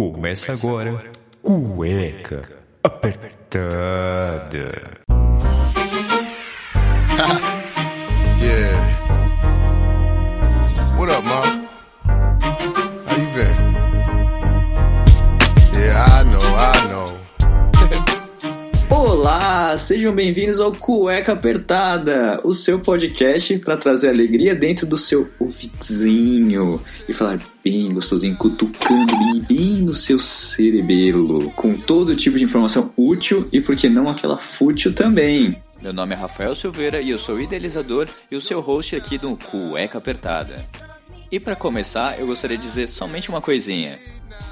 Começa agora, cueca apertada. Yeah. What up, mom? Sejam bem-vindos ao Cueca Apertada, o seu podcast para trazer alegria dentro do seu ouvidinho e falar bem gostosinho, cutucando bem, bem no seu cerebelo, com todo tipo de informação útil e, por que não, aquela fútil também. Meu nome é Rafael Silveira e eu sou idealizador e o seu host aqui do Cueca Apertada. E para começar, eu gostaria de dizer somente uma coisinha.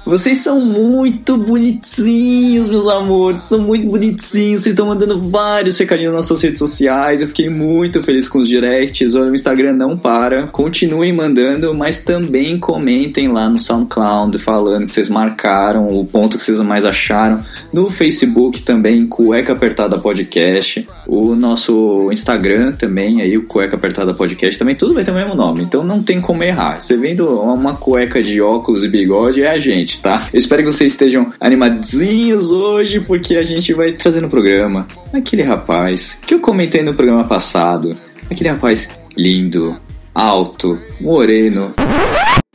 Vocês são muito bonitinhos, meus amores. São muito bonitinhos. Vocês estão mandando vários recadinhos nas suas redes sociais. Eu fiquei muito feliz com os directs. O Instagram não para. Continuem mandando, mas também comentem lá no SoundCloud falando que vocês marcaram o ponto que vocês mais acharam. No Facebook também, Cueca Apertada Podcast. O nosso Instagram também, aí o Cueca Apertada Podcast também. Tudo vai ter o mesmo nome. Então não tem como errar. Você vendo uma cueca de óculos e bigode, é a gente, tá? Eu espero que vocês estejam animadinhos hoje, porque a gente vai trazer no programa aquele rapaz que eu comentei no programa passado. Aquele rapaz lindo, alto, moreno.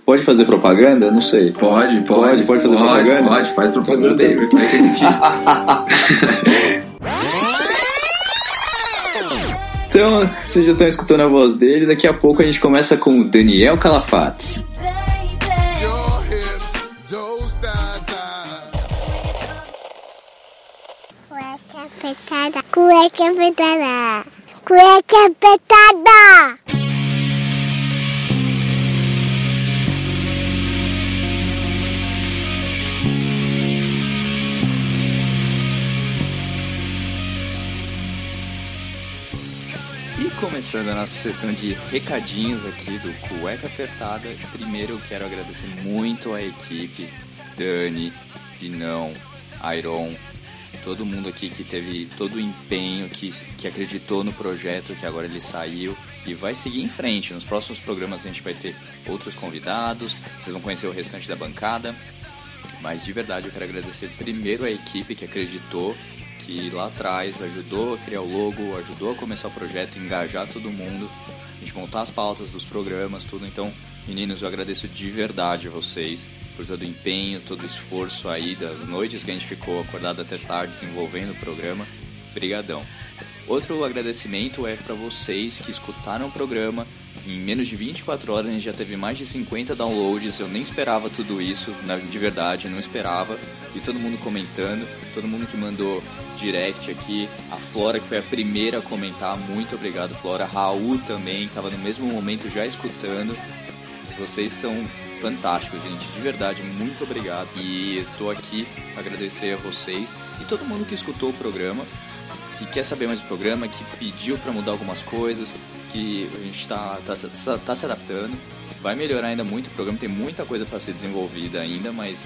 Pode fazer propaganda? Não sei. Pode, pode. Pode, pode fazer propaganda? Pode, faz propaganda aí, vai. Então, vocês já estão escutando a voz dele. Daqui a pouco a gente começa com o Daniel Calafates. Cueca apertada. Cueca apertada. Cueca apertada. E começando a nossa sessão de recadinhos aqui do Cueca Apertada, primeiro eu quero agradecer muito a equipe, Dani, Vinão, Iron, todo mundo aqui que teve todo o empenho, que, que acreditou no projeto, que agora ele saiu e vai seguir em frente. Nos próximos programas a gente vai ter outros convidados, vocês vão conhecer o restante da bancada. Mas de verdade eu quero agradecer primeiro a equipe que acreditou, que lá atrás ajudou a criar o logo, ajudou a começar o projeto, engajar todo mundo, a gente montar as pautas dos programas, tudo. Então, meninos, eu agradeço de verdade a vocês por todo o empenho, todo o esforço aí das noites que a gente ficou acordado até tarde desenvolvendo o programa. Brigadão. Outro agradecimento é para vocês que escutaram o programa. Em menos de 24 horas a gente já teve mais de 50 downloads. Eu nem esperava tudo isso, de verdade, não esperava. E todo mundo comentando, todo mundo que mandou direct aqui. A Flora, que foi a primeira a comentar, muito obrigado, Flora. Raul também, estava no mesmo momento já escutando. Vocês são fantásticos, gente. De verdade, muito obrigado. E tô aqui pra agradecer a vocês e todo mundo que escutou o programa que quer saber mais do programa, que pediu para mudar algumas coisas, que a gente está tá, tá, tá se adaptando. Vai melhorar ainda muito o programa, tem muita coisa para ser desenvolvida ainda, mas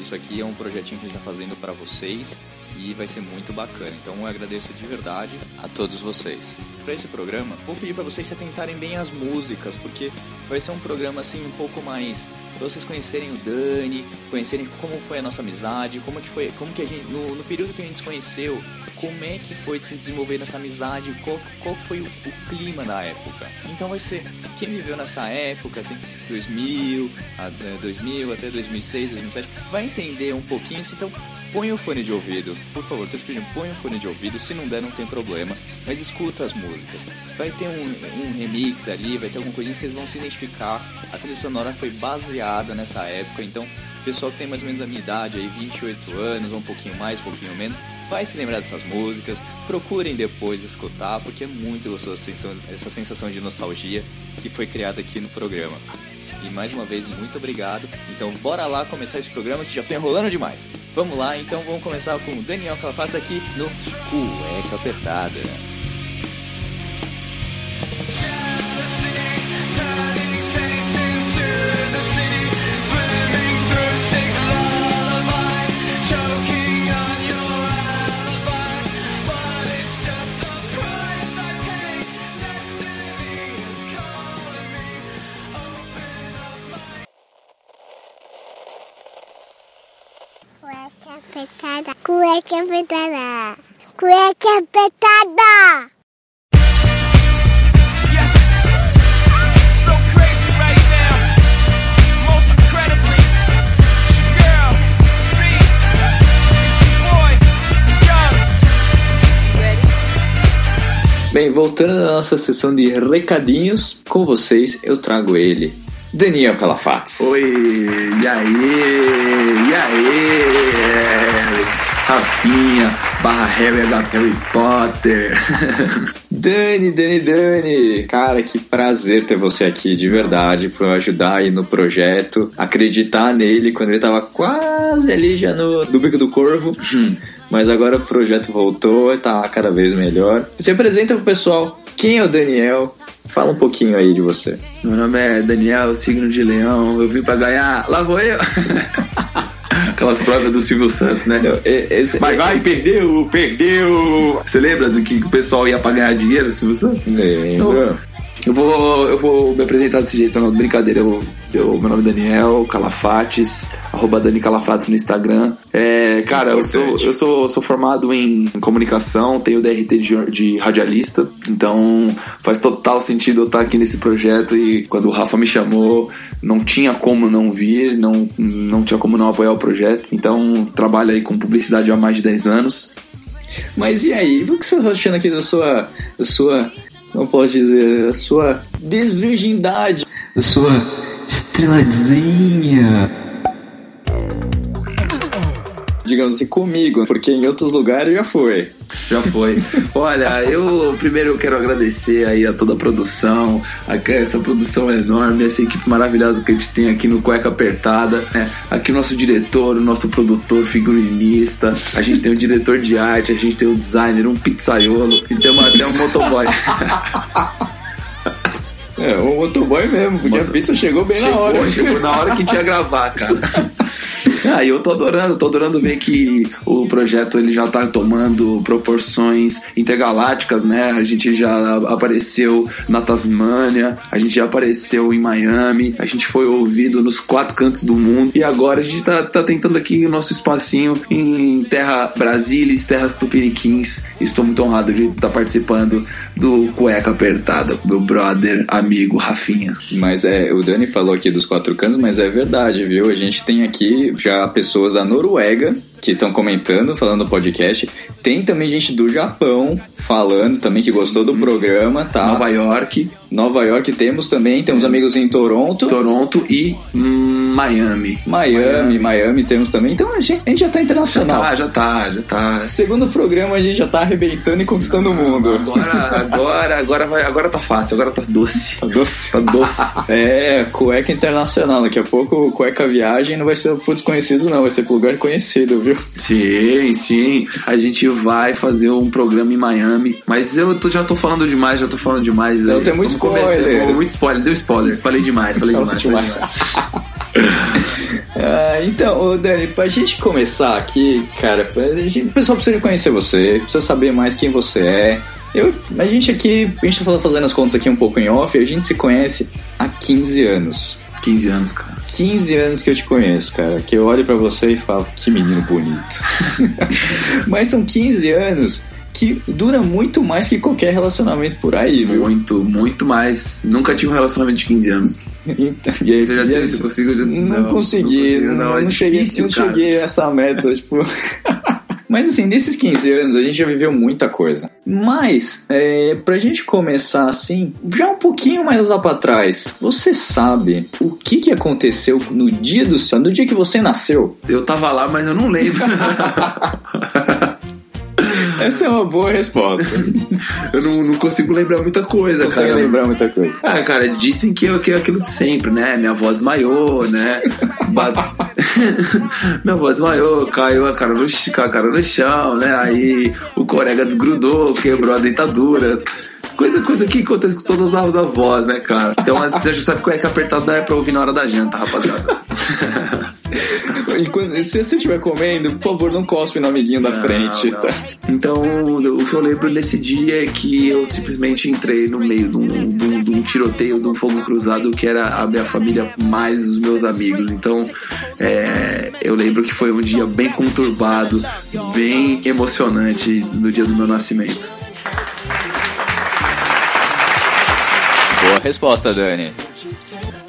isso aqui é um projetinho que a gente está fazendo para vocês e vai ser muito bacana. Então eu agradeço de verdade a todos vocês. Para esse programa, vou pedir para vocês se atentarem bem às músicas, porque vai ser um programa assim um pouco mais pra vocês conhecerem o Dani, conhecerem como foi a nossa amizade, como que foi, como que a gente no, no período que a gente se conheceu, como é que foi se desenvolver nessa amizade, qual, qual foi o, o clima da época. Então vai ser quem viveu nessa época, assim, 2000, a- eh, 2000 até 2006, 2007, vai entender um pouquinho, assim, então põe o fone de ouvido, por favor, tô te pedindo, põe o fone de ouvido, se não der não tem problema, mas escuta as músicas. Vai ter um, um remix ali, vai ter alguma coisinha vocês vão se identificar. A trilha sonora foi baseada nessa época, então pessoal que tem mais ou menos a minha idade, aí 28 anos, ou um pouquinho mais, um pouquinho menos, vai se lembrar dessas músicas, procurem depois escutar, porque é muito gostoso essa sensação, essa sensação de nostalgia que foi criada aqui no programa. E mais uma vez, muito obrigado. Então, bora lá começar esse programa que já tô enrolando demais. Vamos lá, então vamos começar com o Daniel Calafatos aqui no Cueca Apertada. Your boy, Young. Ready? Bem, voltando à nossa sessão de recadinhos, com vocês eu trago ele, Daniel Calafates. Oi, e aí, e aí, Rafinha, barra Harry H. Harry Potter. Dani, Dani, Dani! Cara, que prazer ter você aqui, de verdade, por ajudar aí no projeto, acreditar nele quando ele tava quase ali já no, bico do corvo. Mas agora o projeto voltou, tá cada vez melhor. Se apresenta pro pessoal, quem é o Daniel? Fala um pouquinho aí de você. Meu nome é Daniel, signo de leão, eu vim pra ganhar, lá vou eu. Aquelas provas do Silvio Santos, né? Esse- Vai, vai, perdeu, perdeu. Você lembra do que o pessoal ia pra ganhar dinheiro, Silvio Santos? Lembro. Eu vou, eu vou me apresentar desse jeito, não, brincadeira. Eu, eu- meu nome é Daniel Calafates, arroba Dani Calafates no Instagram. É, cara, eu, sou, eu sou, sou formado em comunicação, tenho DRT de, de radialista, então faz total sentido eu estar aqui nesse projeto e quando o Rafa me chamou, não tinha como não vir, não, não tinha como não apoiar o projeto. Então trabalho aí com publicidade há mais de 10 anos. Mas e aí? O que você tá achando aqui da sua. da sua. Não posso dizer, da sua desvirgindade, da sua estrelazinha. Digamos assim, comigo, porque em outros lugares já foi. Já foi. Olha, eu primeiro eu quero agradecer aí a toda a produção, a essa produção é enorme, essa equipe maravilhosa que a gente tem aqui no Cueca Apertada, né? Aqui o nosso diretor, o nosso produtor, figurinista, a gente tem o diretor de arte, a gente tem o designer, um pizzaiolo e temos até um motoboy. É, o motoboy mesmo, porque a pizza chegou bem na Chegou, hora. chegou na hora que tinha gravar, cara. Ah, eu tô adorando, tô adorando ver que o projeto ele já tá tomando proporções intergalácticas, né? A gente já apareceu na Tasmânia, a gente já apareceu em Miami, a gente foi ouvido nos quatro cantos do mundo e agora a gente tá, tá tentando aqui o nosso espacinho em terra Brasília, terras tupiniquins. Estou muito honrado de estar participando do Cueca Apertada com meu brother, amigo Rafinha. Mas é, o Dani falou aqui dos quatro cantos, mas é verdade, viu? A gente tem aqui já pessoas da Noruega que estão comentando, falando no podcast. Tem também gente do Japão falando também que gostou do programa, tá? Nova York, Nova York temos também, temos amigos em Toronto. Toronto e hum, Miami. Miami, Miami temos também. Então a gente, a gente já tá Já internacional. tá, já tá, já tá. Segundo programa, a gente já tá arrebentando e conquistando o mundo. Agora, agora, agora vai, agora tá fácil, agora tá doce. Tá doce. Tá doce. É, cueca internacional. Daqui a pouco, cueca viagem não vai ser pro desconhecido, não. Vai ser pro lugar conhecido, viu? Sim, sim. A gente vai fazer um programa em Miami. Mas eu tô- já tô falando demais, já tô falando demais. Aí. tem muito Vamos spoiler. Vamos- Muito spoiler, deu spoiler. Falei demais, falei demais. demais. Falei demais. Ah, então, ô Dani, pra gente começar aqui, cara, gente, o pessoal precisa conhecer você, precisa saber mais quem você é. Eu, a gente aqui, a gente tá fazendo as contas aqui um pouco em off, a gente se conhece há 15 anos. 15 anos, cara. 15 anos que eu te conheço, cara. Que eu olho pra você e falo, que menino bonito. Mas são 15 anos que dura muito mais que qualquer relacionamento por aí, viu? Muito, muito mais. Nunca tive um relacionamento de 15 anos. Então, e aí, Você já teve? Você conseguiu? Não, Não, consegui, não não, não, é não cheguei, difícil, não cara. cheguei a essa meta, tipo. Mas assim, nesses 15 anos a gente já viveu muita coisa. Mas, é, pra gente começar assim, já um pouquinho mais lá pra trás, você sabe o que, que aconteceu no dia do céu, no dia que você nasceu? Eu tava lá, mas eu não lembro. Essa é uma boa resposta. eu não, não consigo lembrar muita coisa, Não cara. lembrar muita coisa. Ah, cara, dizem que é que é aquilo de sempre, né? Minha avó desmaiou, né? Ba- Minha avó desmaiou, caiu a cara no, a cara no chão, né? Aí o corega desgrudou, quebrou a dentadura. Coisa, coisa que acontece com todas as avós, né, cara? Então você já sabe que é que apertado é pra ouvir na hora da janta, rapaziada. Quando- se você estiver comendo, por favor, não cospe no amiguinho da frente. não. tá? Então, o que eu lembro nesse dia é que eu simplesmente entrei no meio de um, de um- um tiroteio de um fogo cruzado que era a minha família mais os meus amigos. Então, é, eu lembro que foi um dia bem conturbado, bem emocionante no dia do meu nascimento. Boa resposta, Dani.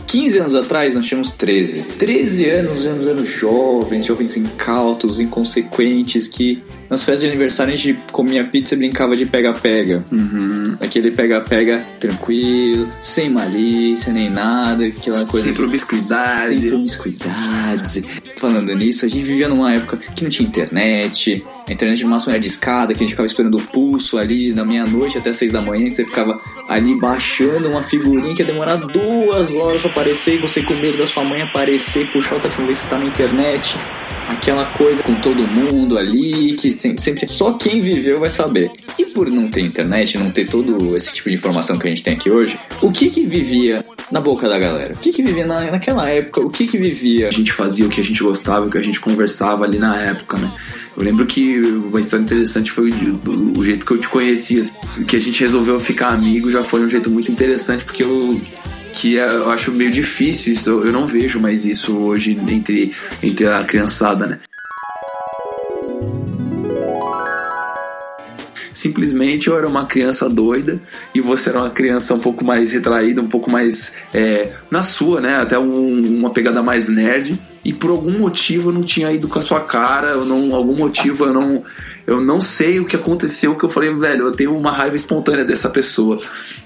15 anos atrás nós tínhamos 13. 13 anos, nós éramos jovens, jovens incautos, inconsequentes, que nas festas de aniversário a gente comia pizza e brincava de pega-pega. Uhum. Aquele pega-pega tranquilo, sem malícia nem nada, aquela coisa. Sem promiscuidade. Sem promiscuidade. Falando nisso, a gente vivia numa época que não tinha internet, a internet no máximo era de escada, que a gente ficava esperando o pulso ali da meia-noite até seis da manhã, e você ficava ali baixando uma figurinha que ia demorar duas horas pra aparecer, e você com medo da sua mãe aparecer, puxar o telefone ver se tá na internet. Aquela coisa com todo mundo ali, que sempre, sempre só quem viveu vai saber. E por não ter internet, não ter todo esse tipo de informação que a gente tem aqui hoje, o que que vivia na boca da galera? O que que vivia na, naquela época? O que que vivia? A gente fazia o que a gente gostava, o que a gente conversava ali na época, né? Eu lembro que uma história interessante foi o, o jeito que eu te conhecia. assim, Que a gente resolveu ficar amigo já foi um jeito muito interessante, porque eu que é- eu acho meio difícil isso, eu eu não vejo mais isso hoje entre, entre a criançada, né? Simplesmente eu era uma criança doida e você era uma criança um pouco mais retraída, um pouco mais é, na sua, né? Até um- uma pegada mais nerd. E por algum motivo eu não tinha ido com a sua cara, eu não, algum motivo eu não, eu não sei o que aconteceu que eu falei, velho, eu tenho uma raiva espontânea dessa pessoa,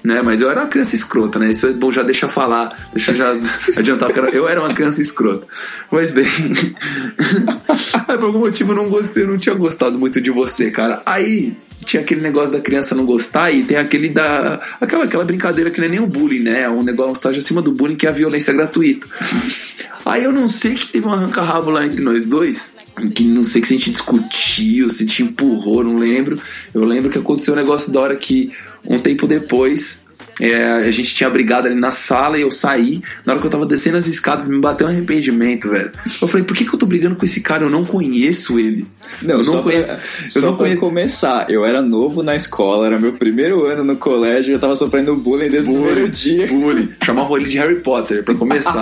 né? Mas eu era uma criança escrota, né? Isso é bom, já deixa eu falar, deixa eu já adiantar que eu era- eu era uma criança escrota. Mas bem, aí, por algum motivo eu não gostei, eu não tinha gostado muito de você, cara. Aí tinha aquele negócio da criança não gostar e tem aquele da. aquela, aquela brincadeira que não é nem o bullying, né? É um negócio um estágio acima do bullying que é a violência gratuita. Aí eu não sei que teve um arranca-rabo lá entre nós dois. Que não sei que se a gente discutiu, se te empurrou, não lembro. Eu lembro que aconteceu um negócio da hora que um tempo depois é, a gente tinha brigado ali na sala e eu saí. Na hora que eu tava descendo as escadas, me bateu um arrependimento, velho. Eu falei, por que, que eu tô brigando com esse cara? Eu não conheço ele. Não, eu não conheço. Pra, eu não conheço. começar, eu era novo na escola, era meu primeiro ano no colégio, eu tava sofrendo bullying desde o primeiro dia. Bullying. Chamavam ele de Harry Potter, pra começar.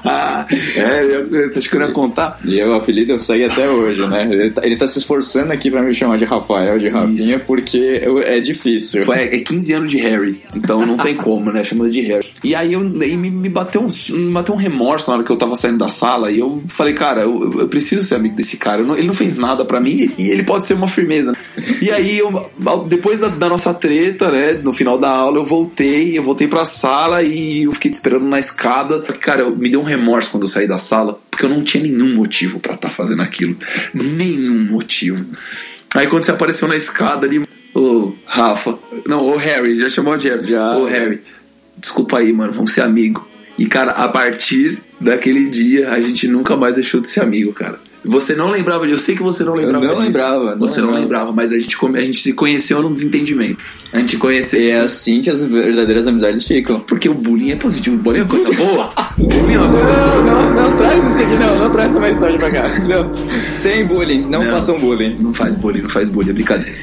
é, eu, você acha que eu ia contar? E o apelido segue até hoje, né? Ele tá, ele tá se esforçando aqui pra me chamar de Rafael, de Rafinha, porque eu- é difícil. Foi, é 15 anos de Harry, então não tem como, né? Chamando de Harry. E aí eu, aí me, me bateu um, me bateu um remorso na hora que eu tava saindo da sala e eu falei, cara, eu, eu preciso ser amigo desse cara. Não- ele não fez nada pra mim e, e ele pode ser uma firmeza. E aí eu, depois da, da nossa treta, né? No final da aula eu voltei, eu voltei pra sala e eu fiquei esperando na escada. Cara, eu, me deu um remorso quando eu saí da sala, porque eu não tinha nenhum motivo pra estar fazendo aquilo. Nenhum motivo. Aí quando você apareceu na escada ali, ô Rafa, não, ô Harry, já chamou de Harry. Já. Ô Harry, desculpa aí, mano, vamos ser amigo. E cara, a partir daquele dia, a gente nunca mais deixou de ser amigo, cara. Você não lembrava, eu sei que você não lembrava. não disso. lembrava, não Você não lembrava. lembrava, mas a gente, a gente se conheceu num desentendimento. A gente conheceu. E é assim que as verdadeiras amizades ficam. Porque o bullying é positivo, o bullying é coisa boa. O bullying é uma coisa Não, não, não traz isso aqui, não, não traz essa mensagem pra cá. Não. Sem bullying, não, Não. façam bullying. Não faz bullying, não faz bullying, é brincadeira.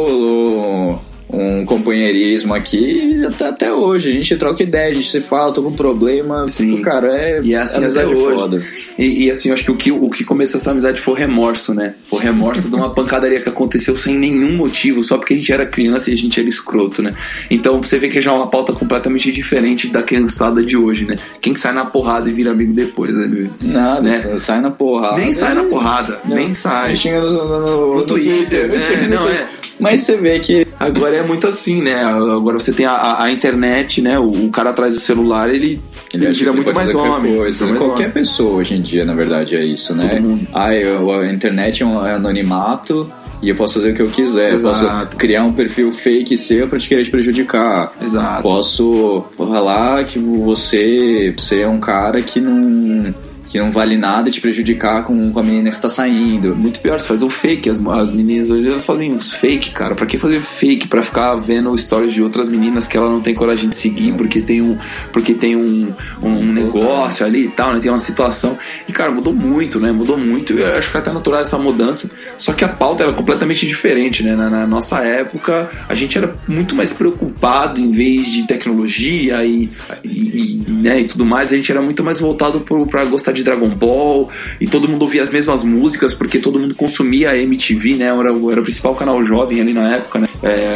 Rolou um companheirismo aqui até, até hoje. A gente troca ideia, a gente se fala, tô com problema. Sim. Tipo, cara, é, E é assim é amizade hoje. foda. E, e, assim, eu acho que o, que o que começou essa amizade foi o remorso, né? Foi o remorso de uma pancadaria que aconteceu sem nenhum motivo, só porque a gente era criança e a gente era escroto, né? Então você vê que já é uma pauta completamente diferente da criançada de hoje, né? Quem que sai na porrada e vira amigo depois, né? Nada, Né? sai na porrada. Nem sai na porrada, Não. nem sai. Xinga no, no, no- No Twitter, me né? no Não, Twitter. é. Mas você vê que Agora é muito assim, né? Agora você tem a, a- a internet, né? O, o cara atrás do celular, ele, ele, vira muito mais homem. coisa. mais Qualquer homem. pessoa hoje em dia, na verdade, é isso, né? Todo mundo. Ah, eu, a internet é um é anonimato e eu posso fazer o que eu quiser. Eu Exato. posso criar um perfil fake seu pra te querer te prejudicar. Exato. Posso falar que você, você é um cara que não. Que não vale nada te prejudicar com, com a menina que está saindo. Muito pior, você faz o fake. As, as meninas hoje elas fazem uns fake, cara. Pra que fazer fake? Pra ficar vendo stories de outras meninas que ela não tem coragem de seguir porque tem um, porque tem um, um negócio ali e tal, né? Tem uma situação. E, cara, mudou muito, né? Mudou muito. Eu acho que é até natural essa mudança. Só que a pauta era completamente diferente, né? Na, na nossa época, a gente era muito mais preocupado em vez de tecnologia e, e, e, né, e tudo mais. A gente era muito mais voltado pro, pra gostar de Dragon Ball e todo mundo ouvia as mesmas músicas porque todo mundo consumia a MTV, né? Era, era o principal canal jovem ali na época, né? É,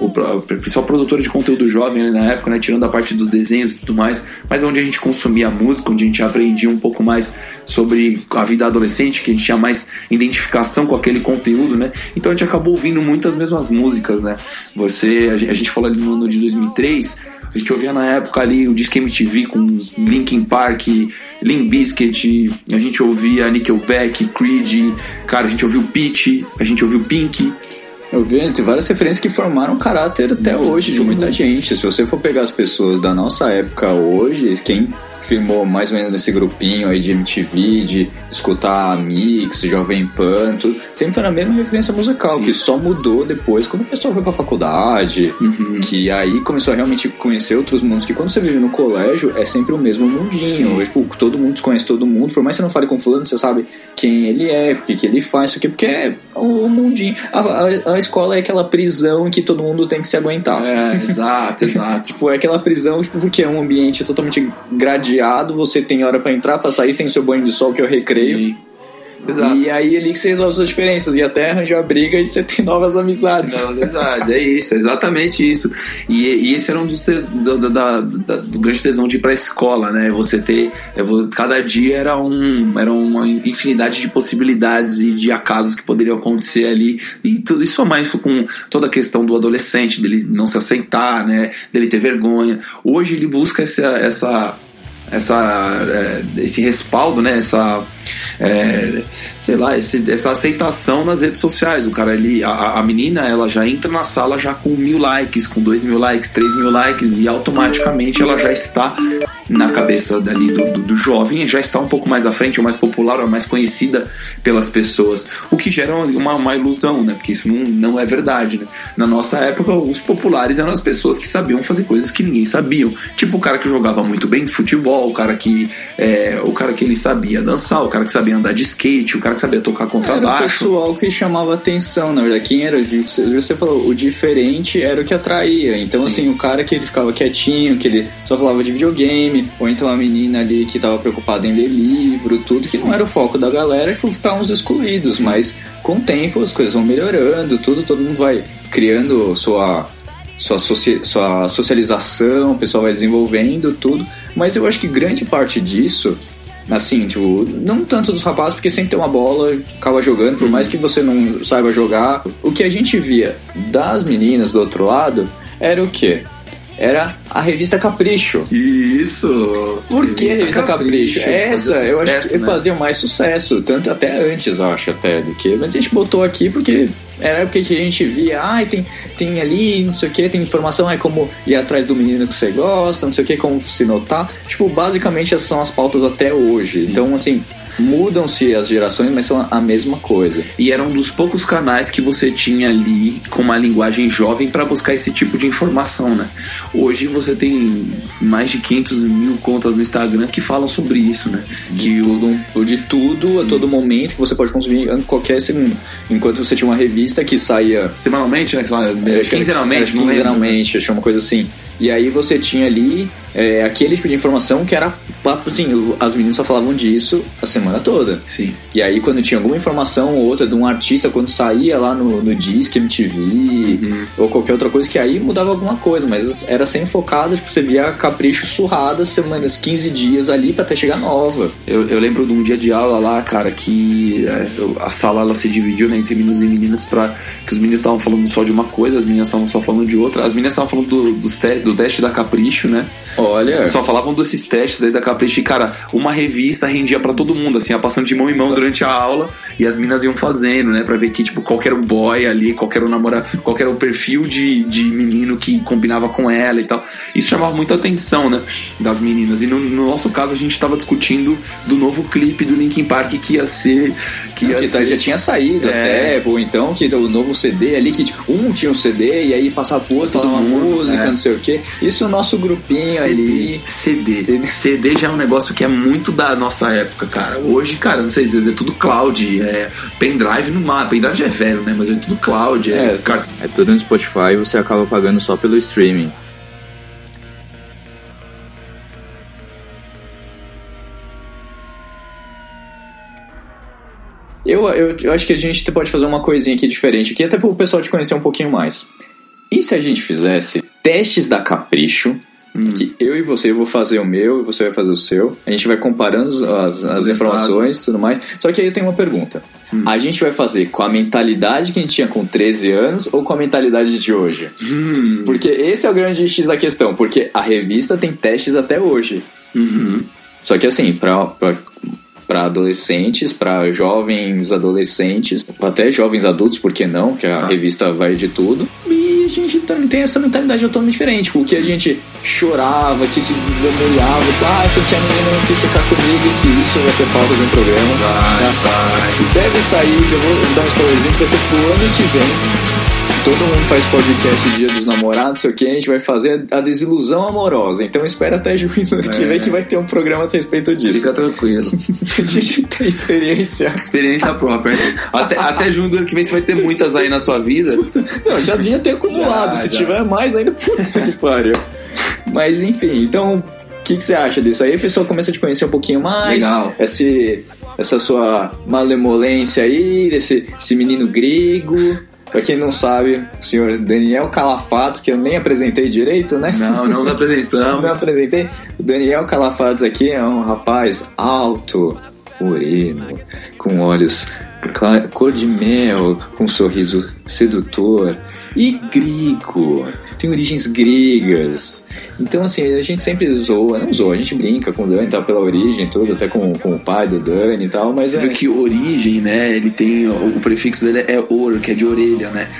o, o, o principal produtor de conteúdo jovem ali na época, né? Tirando a parte dos desenhos e tudo mais, mas é onde a gente consumia música, onde a gente aprendia um pouco mais sobre a vida adolescente, que a gente tinha mais identificação com aquele conteúdo, né? Então a gente acabou ouvindo muitas mesmas músicas, né? Você, a gente, a gente falou ali no ano de 2003, a gente ouvia na época ali o Disque MTV com Linkin Park, Limp Bizkit, a gente ouvia Nickelback, Creed, cara, a gente ouviu Peach, a gente ouviu Pink, eu vi, tem várias referências que formaram caráter até hoje de muita gente. Se você for pegar as pessoas da nossa época hoje, quem firmou mais ou menos nesse grupinho aí de MTV, de escutar Mix, Jovem Pan, tudo, sempre era a mesma referência musical, Sim. que só mudou depois quando o pessoal foi pra faculdade, uhum. que aí começou a realmente conhecer outros mundos, que quando você vive no colégio é sempre o mesmo mundinho, tipo, todo mundo conhece todo mundo, por mais que você não fale com fulano, você sabe quem ele é, o que, que ele faz, isso aqui, porque é o mundinho. A, a, a, escola é aquela prisão em que todo mundo tem que se aguentar. É, exato, exato. tipo, é aquela prisão, tipo, porque é um ambiente totalmente você tem hora para entrar, pra sair, tem o seu banho de sol que é o recreio. Sim. Exato. E aí ali que você resolve suas diferenças. E até arranja a briga e você tem novas amizades. Novas amizades, é isso, é exatamente isso. E, e esse era um dos tes, do, da, da, do grande tesão de ir pra escola, né? Você ter. É, cada dia era, um, era uma infinidade de possibilidades e de acasos que poderiam acontecer ali. E tudo isso somar isso com toda a questão do adolescente, dele não se aceitar, né? Dele ter vergonha. Hoje ele busca essa. essa essa, é, esse respaldo, né? Essa, é, sei lá, esse, essa aceitação nas redes sociais. O cara ali, a, a, menina, ela já entra na sala já com mil likes, com dois mil likes, três mil likes e automaticamente ela já está na cabeça dali do, do, do jovem, já está um pouco mais à frente, ou mais popular, ou mais conhecida pelas pessoas, o que gera uma, uma ilusão, né? Porque isso não, não é verdade, né? Na nossa época, os populares eram as pessoas que sabiam fazer coisas que ninguém sabia. Tipo o cara que jogava muito bem futebol, o cara que é, o cara que ele sabia dançar, o cara que sabia andar de skate, o cara que sabia tocar contrabaixo. Era o pessoal que chamava atenção, na verdade. Quem era, você falou, o diferente era o que atraía. Então, Sim. assim, o cara que ele ficava quietinho, que ele só falava de videogame, ou então a menina ali que tava preocupada em ler livro, tudo, que não era o foco da galera, tipo, ficar uns excluídos. Mas com o tempo as coisas vão melhorando, tudo, todo mundo vai criando sua sua, socia sua socialização, o pessoal vai desenvolvendo tudo. Mas eu acho que grande parte disso, assim, tipo, não tanto dos rapazes, porque sempre tem uma bola, acaba jogando, por mais que você não saiba jogar. O que a gente via das meninas do outro lado era o quê? Era a revista Capricho. Isso! Por que a revista Capricho? Capricho? Essa, sucesso, eu acho que né? fazia mais sucesso, tanto até antes, eu acho, até do que. Mas a gente botou aqui porque era época que a gente via, ai, ah, tem, tem ali, não sei o que, tem informação, é como ir atrás do menino que você gosta, não sei o que, como se notar. Tipo, basicamente essas são as pautas até hoje. Sim. Então, assim, Mudam-se as gerações, mas são a mesma coisa. E era um dos poucos canais que você tinha ali com uma linguagem jovem para buscar esse tipo de informação, né? Hoje você tem mais de 500 mil contas no Instagram que falam sobre isso, né? De tudo, de tudo Sim. a todo momento que você pode consumir em qualquer segundo. Enquanto você tinha uma revista que saía. Semanalmente, né? Quinzenalmente, quinzenalmente, acho uma coisa assim. E aí você tinha ali é, aquele tipo de informação que era assim, as meninas só falavam disso a semana toda. Sim. E aí quando tinha alguma informação ou outra de um artista, quando saía lá no, no Disque MTV uhum. ou qualquer outra coisa, que aí mudava alguma coisa, mas era sempre focado, tipo, você via capricho surrado semanas, 15 dias ali pra até chegar nova. Eu, eu lembro de um dia de aula lá, cara, que é, a sala ela se dividiu né, entre meninos e meninas para que os meninos estavam falando só de uma coisa, as meninas estavam só falando de outra. As meninas estavam falando do, do, do teste da capricho, né? Ó, Olha. Só falavam desses testes aí da Capricho e, cara, uma revista rendia pra todo mundo, assim, ia passando de mão em mão durante a aula e as minas iam fazendo, né? Pra ver que, tipo, qual era o boy ali, qual era o namorado, qual era o perfil de, de menino que combinava com ela e tal. Isso chamava muita atenção, né? Das meninas. E no, no nosso caso, a gente tava discutindo do novo clipe do Linkin Park que ia ser. Que ia Que tá- ser... já tinha saído É. até, ou então que o novo CD ali, que tipo, um tinha um CD e aí passava pro outro, uma música, é. não sei o que. Isso o nosso grupinho CD. CD. CD já é um negócio que é muito da nossa época, cara. Hoje, cara, não sei, às vezes é tudo cloud, é pendrive no mar. Pendrive já é velho, né? Mas é tudo cloud, é, É, car- é tudo no Spotify e você acaba pagando só pelo streaming. Eu, eu, eu acho que a gente pode fazer uma coisinha aqui diferente aqui, até para o pessoal te conhecer um pouquinho mais. E se a gente fizesse testes da Capricho, que eu e você, eu vou fazer o meu e você vai fazer o seu, a gente vai comparando as, as informações e tudo mais. Só que aí eu tenho uma pergunta. A gente vai fazer com a mentalidade que a gente tinha com 13 anos ou com a mentalidade de hoje? Porque esse é o grande X da questão, porque a revista tem testes até hoje. Só que assim, pra, pra, pra adolescentes, pra jovens adolescentes, até jovens adultos, por que não? Que a revista vai de tudo. E a gente também tem essa mentalidade totalmente diferente. Porque a gente chorava, que se desbambolhava, tipo, ah, porque a menina não quis ficar comigo e que isso vai ser pauta de um programa. Tá? E deve sair, já vou dar um spoilerzinho, que vai ser pro ano que vem. Todo mundo faz podcast Dia dos Namorados, sei o que, a gente vai fazer a desilusão amorosa. Então espera até junho do ano que vem que vai ter um programa a respeito disso. Fica tranquilo. A gente tem experiência. Experiência própria. Até, até junho do ano que vem você vai ter muitas aí na sua vida. Não, já tinha ter acumulado. Já, Se já. tiver mais, ainda puta que pariu. Mas enfim, então, o que, que você acha disso? Aí a pessoa começa a te conhecer um pouquinho mais. Legal. Esse, essa sua malemolência aí, desse esse menino grego. Pra quem não sabe, o senhor Daniel Calafatos, que eu nem apresentei direito, né? Não, não nos Não apresentamos. apresentei. O Daniel Calafatos aqui é um rapaz alto, moreno, com olhos cor de mel, com um sorriso sedutor e grego. Tem origens gregas. Então, assim, a gente sempre zoa, não zoa, a gente brinca com o Dani tal, pela origem, tudo, até com, com o pai do Dani e tal, mas Você é, viu que origem, né? Ele tem. O, o prefixo dele é ouro, que é de orelha, né?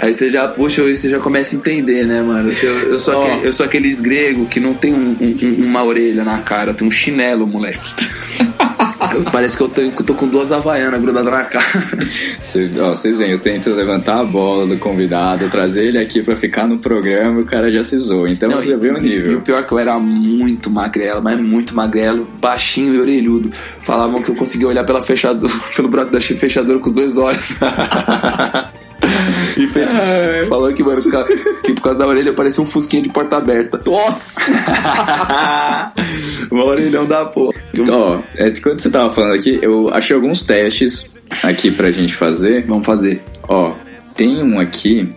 Aí você já puxa e você já começa a entender, né, mano? Eu, eu, sou, Ó. aquele- eu sou aqueles gregos que não tem um- um- uma orelha na cara, tem um chinelo, moleque. Parece que eu tô, eu tô com duas havaianas grudadas na cara. Cê- ó, vocês veem, eu tento levantar a bola do convidado, trazer ele aqui pra ficar no programa e o cara já se zoa. Então Não, você vê o E o nível. pior é que eu era muito magrelo, mas muito magrelo, baixinho e orelhudo. Falavam que eu conseguia olhar pela fechadura, pelo buraco da fechadura com os dois olhos. e fe- falou que, mano, que por causa da orelha eu parecia um fusquinha de porta aberta. Nossa! Uma orelhão da porra. Então, ó, é, quando você tava falando aqui, eu achei alguns testes aqui pra gente fazer. Vamos fazer. Ó, tem um aqui.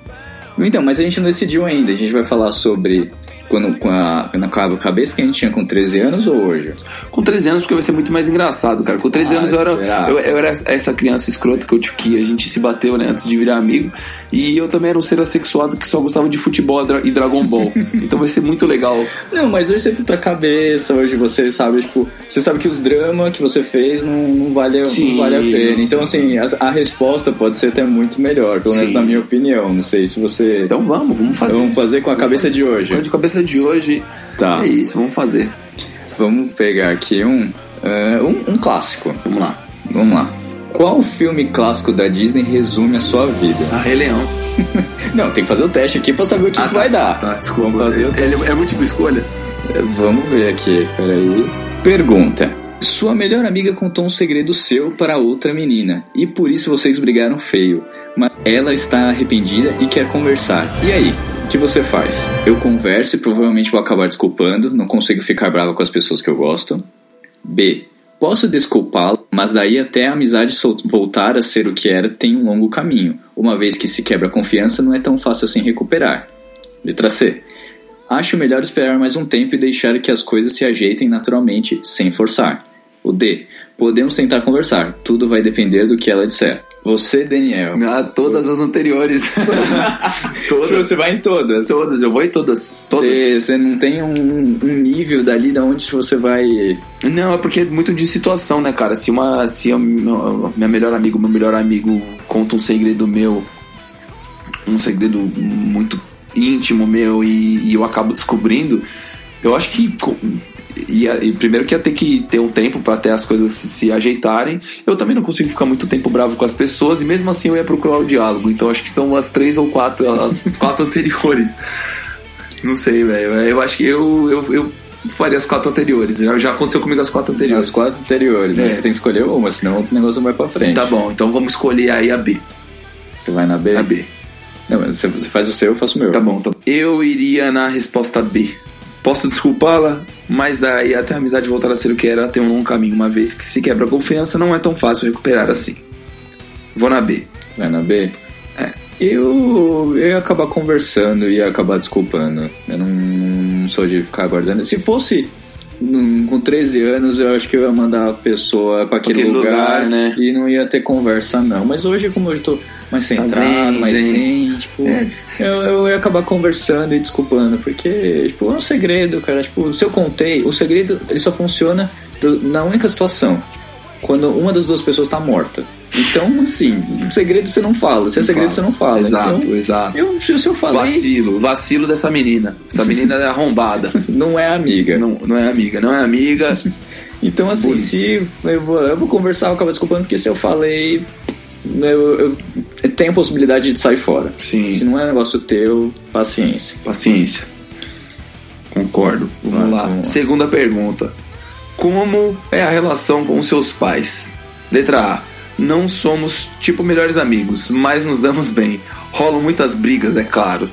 Então, mas a gente não decidiu ainda. A gente vai falar sobre quando, com, a, na cabeça que a gente tinha com 13 anos ou hoje? Com 13 anos, porque vai ser muito mais engraçado, cara. Com 13 Ah, anos eu era, eu, eu era essa criança escrota que, eu, que a gente se bateu, né, antes de virar amigo. E eu também era um ser assexuado que só gostava de futebol e Dragon Ball. então vai ser muito legal. Não, mas hoje você tem outra cabeça, hoje você sabe, tipo, você sabe que os dramas que você fez não, não, vale, Sim, não vale a pena. sim. Então, assim, a, a resposta pode ser até muito melhor, pelo menos Sim. na minha opinião. Não sei se você. Então vamos, vamos fazer. Vamos fazer com a cabeça de hoje. De cabeça de hoje. Tá. É isso, vamos fazer. Vamos pegar aqui um, ah, um, um clássico. Vamos lá. Vamos lá. Qual filme clássico da Disney resume a sua vida? A Rei Leão. Não, tem que fazer o teste aqui pra saber o que, que vai dar. Tá, desculpa. Vamos fazer o teste. Ele é múltipla escolha? Vamos ver aqui, peraí. Pergunta. Sua melhor amiga contou um segredo seu para outra menina e por isso vocês brigaram feio, mas ela está arrependida e quer conversar. E aí? O que você faz? Eu converso e provavelmente vou acabar desculpando, não consigo ficar brava com as pessoas que eu gosto. B. Posso desculpá-la, mas daí até a amizade voltar a ser o que era tem um longo caminho, uma vez que se quebra a confiança não é tão fácil assim recuperar. Letra C. Acho melhor esperar mais um tempo e deixar que as coisas se ajeitem naturalmente, sem forçar. O D. Podemos tentar conversar, tudo vai depender do que ela disser. Você, Daniel. Ah, todas as anteriores. Todas. Você vai em todas. Todas, eu vou em todas. Todas. Você, você não tem um, um nível dali da onde você vai. Não, é porque é muito de situação, né, cara? Se uma. Se a minha minha melhor amigo, meu melhor amigo conta um segredo meu, um segredo muito íntimo meu e, e eu acabo descobrindo, eu acho que. Ia, e primeiro que ia ter que ter um tempo pra até as coisas se, se ajeitarem. Eu também não consigo ficar muito tempo bravo com as pessoas e mesmo assim eu ia procurar o diálogo. Então acho que são as três ou quatro, as quatro anteriores. Não sei, velho. Eu acho que eu, eu, eu faria as quatro anteriores. Já, já aconteceu comigo as quatro anteriores. As quatro anteriores, mas É. você tem que escolher uma, senão o negócio não vai pra frente. Tá bom, então vamos escolher aí a B. Você vai na B? A B. Não, mas você, você faz o seu, eu faço o meu. Tá bom, tá bom. Eu iria na resposta B. Posso desculpá-la, mas daí até a amizade voltar a ser o que era, tem um longo caminho, uma vez que se quebra a confiança, não é tão fácil recuperar assim. Vou na B. Vai na B? É. Eu, eu ia acabar conversando e ia acabar desculpando. Eu não, não sou de ficar aguardando. Se fosse com 13 anos, eu acho que eu ia mandar a pessoa pra aquele, lugar, lugar, né? e não ia ter conversa, não. Mas hoje, como eu tô mais centrado, zen, mais zen. zen, tipo, É. eu, eu ia acabar conversando e desculpando. Porque, tipo, é um segredo, cara. Tipo, se eu contei, o segredo ele só funciona na única situação. Quando uma das duas pessoas tá morta. Então, assim, segredo você não fala. Se é segredo, você não fala. Exato, Então, exato. eu, se eu falei, Vacilo, vacilo dessa menina. Essa menina é arrombada. não é amiga. Não, não é amiga, não é amiga. Então, assim, Bonito. se eu vou, eu vou conversar, eu acabo desculpando, porque se eu falei, eu, eu, eu tenho a possibilidade de sair fora. Sim. Se não é negócio teu, paciência. Paciência. Concordo. Vamos Vai, lá. vamos lá. Segunda pergunta. Como é a relação com os seus pais? Letra A. Não somos tipo melhores amigos, mas nos damos bem. Rolam muitas brigas, é claro.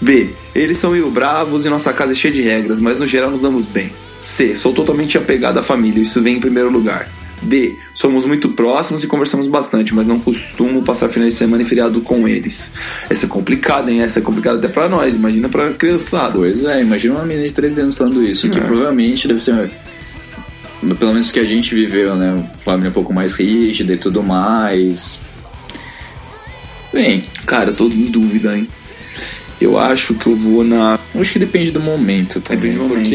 B. Eles são meio bravos e nossa casa é cheia de regras, mas no geral nos damos bem. C. Sou totalmente apegado à família, isso vem em primeiro lugar. D. Somos muito próximos e conversamos bastante, mas não costumo passar finais de semana e feriado com eles. Essa é complicada, hein? Essa é complicada até pra nós, imagina pra criançada. Pois é, imagina uma menina de 13 anos falando isso, que É. provavelmente deve ser. Pelo menos porque a gente viveu, né? Família um pouco mais rígida e tudo mais. Bem, Cara, eu tô em dúvida, hein? Eu acho que eu vou na. Acho que depende do momento também. Depende do momento.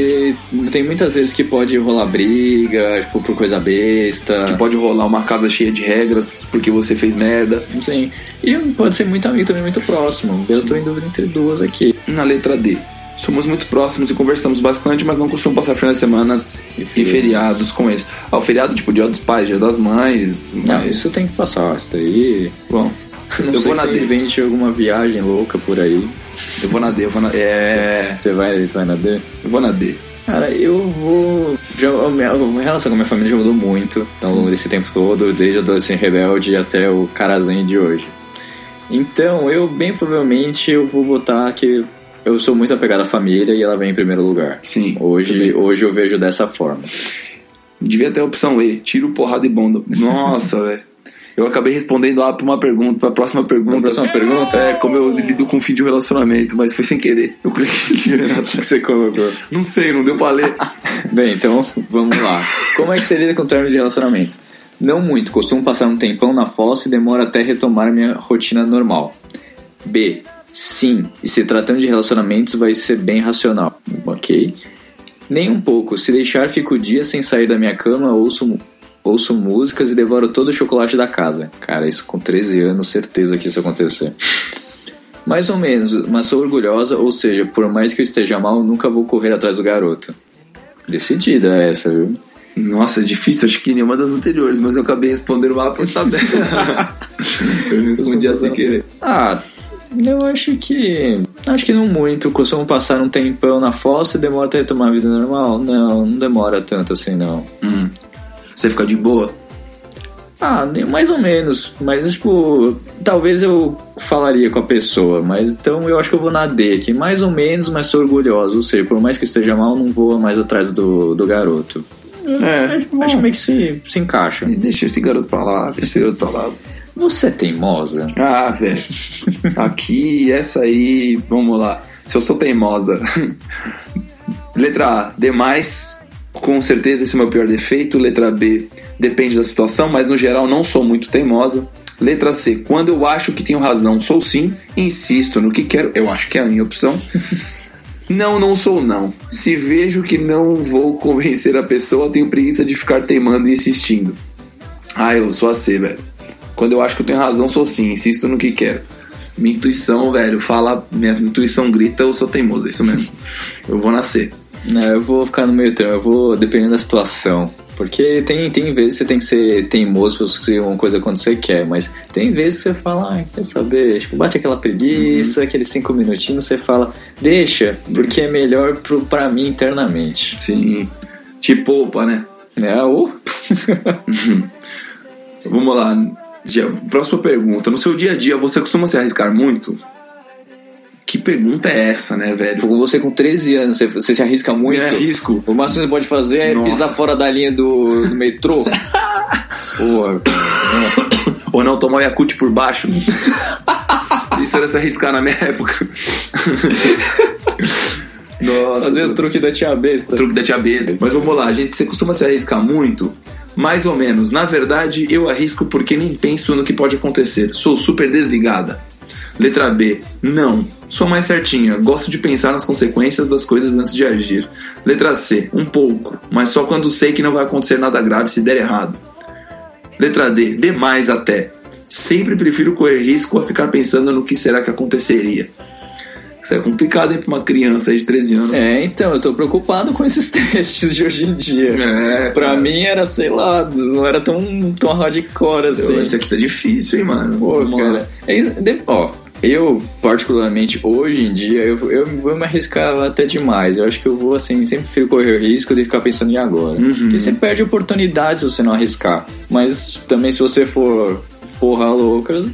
Porque tem muitas vezes que pode rolar briga, tipo, por coisa besta. Que pode rolar uma casa cheia de regras porque você fez merda. Sim. E pode ser muito amigo também, muito próximo. Eu tô em dúvida entre duas aqui. Na letra D. Somos muito próximos e conversamos bastante, mas não costumo passar finais de semana E e feriados. com eles. Ah, o feriado, tipo, dia dos pais, dia das mães. Não, mas- isso tem que passar, isso daí. Bom, Não eu vou na D. invente alguma viagem louca por aí. Eu vou na D, eu vou na. É. Você vai, você vai na D? Eu vou na D. Cara, eu vou. Já, a minha a relação com a minha família já mudou muito ao longo desse tempo todo, desde o adolescente rebelde até o carazinho de hoje. Então, eu bem provavelmente eu vou botar que eu sou muito apegado à família e ela vem em primeiro lugar. Sim, Hoje, hoje eu vejo dessa forma. Devia ter a opção E, tiro, porrada e bonda. Nossa, velho. Eu acabei respondendo A pra uma pergunta, pra próxima pergunta. Pra próxima pergunta? É, como eu lido com o fim de um relacionamento, mas foi sem querer. Eu cliquei. O que você colocou? Não sei, não deu pra ler. Bem, então vamos lá. Como é que você lida com termos de relacionamento? Não muito, costumo passar um tempão na fossa e demora até retomar minha rotina normal. B. Sim, e se tratando de relacionamentos vai ser bem racional. Ok. Nem um pouco, se deixar fico dias sem sair da minha cama, ouço, ouço músicas e devoro todo o chocolate da casa. Cara, isso com 13 anos, certeza que isso acontecer. Mais ou menos, mas sou orgulhosa, ou seja, por mais que eu esteja mal, nunca vou correr atrás do garoto. Decidida essa, viu? Nossa, é difícil, acho que nenhuma das anteriores, mas eu acabei respondendo A por tabela. eu não respondi sem querer. Ah, eu acho que. Acho que não muito. Costumo passar um tempão na fossa e demora até retomar a vida normal? Não, não demora tanto assim, não. Hum. Você fica de boa? Ah, nem- mais ou menos. Mas, tipo, talvez eu falaria com a pessoa. Mas então eu acho que eu vou na D aqui. Mais ou menos, mas sou orgulhoso. Ou seja, por mais que esteja mal, não vou mais atrás do, do garoto. É, Acho meio que se, se encaixa. Deixa esse garoto pra lá, deixa esse garoto pra lá. Você é teimosa? Ah, velho. Aqui, essa aí, vamos lá. Se eu sou teimosa. Letra A, demais. Com certeza esse é o meu pior defeito. Letra B, depende da situação, mas no geral não sou muito teimosa. Letra C. Quando eu acho que tenho razão, sou sim. Insisto no que quero. Eu acho que é a minha opção. Não, não sou não. Se vejo que não vou convencer a pessoa, tenho preguiça de ficar teimando e insistindo. Ah, eu sou a C, velho. Quando eu acho que eu tenho razão, sou sim. Insisto no que quero. Minha intuição, velho, fala. Minha intuição grita, eu sou teimoso, é isso mesmo. Eu vou nascer. É, eu vou ficar no meio termo, eu vou dependendo da situação. Porque tem, tem vezes que você tem que ser teimoso pra conseguir uma coisa quando você quer, mas tem vezes que você fala, ah, quer saber? Tipo, bate aquela preguiça, aqueles cinco minutinhos, você fala, deixa, porque é melhor pro, pra mim internamente. Sim. Te poupa, né? É, ou. Vamos lá. Próxima pergunta. No seu dia a dia, você costuma se arriscar muito? Que pergunta é essa, né, velho? Com você com 13 anos, você, você se arrisca muito. É, risco. O máximo que você pode fazer é Nossa. pisar fora da linha do, do metrô. Porra. Ou não tomar o Yakut por baixo? Isso era se arriscar na minha época. Nossa. Fazer o truque da tia besta. truque da tia besta. Mas vamos lá, gente, você costuma se arriscar muito? Mais ou menos. Na verdade, eu arrisco porque nem penso no que pode acontecer. Sou super desligada. Letra B. Não. Sou mais certinha. Gosto de pensar nas consequências das coisas antes de agir. Letra C. Um pouco. Mas só quando sei que não vai acontecer nada grave se der errado. Letra D. Demais até. Sempre prefiro correr risco a ficar pensando no que será que aconteceria. Isso é complicado, hein, pra uma criança de 13 anos. É, então, eu tô preocupado com esses testes de hoje em dia. É, pra cara. mim era, sei lá, não era tão, tão hardcore assim. Esse aqui tá difícil, hein, mano. Pô, Vamos cara. É, de- ó, eu, particularmente, hoje em dia, eu, eu vou me arriscar até demais. Eu acho que eu vou, assim, sempre correr o risco de ficar pensando em agora. Uhum. Porque você perde oportunidade se você não arriscar. Mas também se você for porra louca,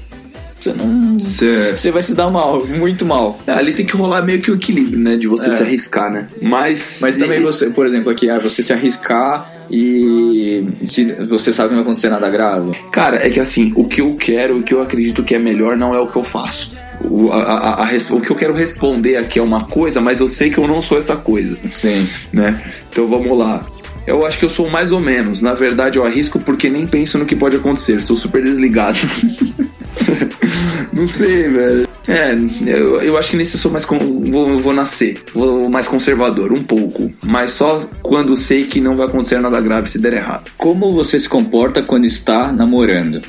você não. Cê- Você vai se dar mal, muito mal. É, ali tem que rolar meio que o equilíbrio, né? De você É. se arriscar, né? Mas. Mas também você, por exemplo, aqui, ah, você se arriscar e se você sabe que não vai acontecer nada grave. Cara, é que assim, o que eu quero, o que eu acredito que é melhor não é o que eu faço. O, a- a- a o que eu quero responder aqui é uma coisa, mas eu sei que eu não sou essa coisa, Sim. né? Então vamos lá. Eu acho que eu sou mais ou menos. Na verdade, eu arrisco porque nem penso no que pode acontecer. Sou super desligado. não sei, velho. É, eu, eu acho que nesse eu sou mais. Vou, vou nascer. Vou mais conservador, um pouco. Mas só quando sei que não vai acontecer nada grave se der errado. Como você se comporta quando está namorando?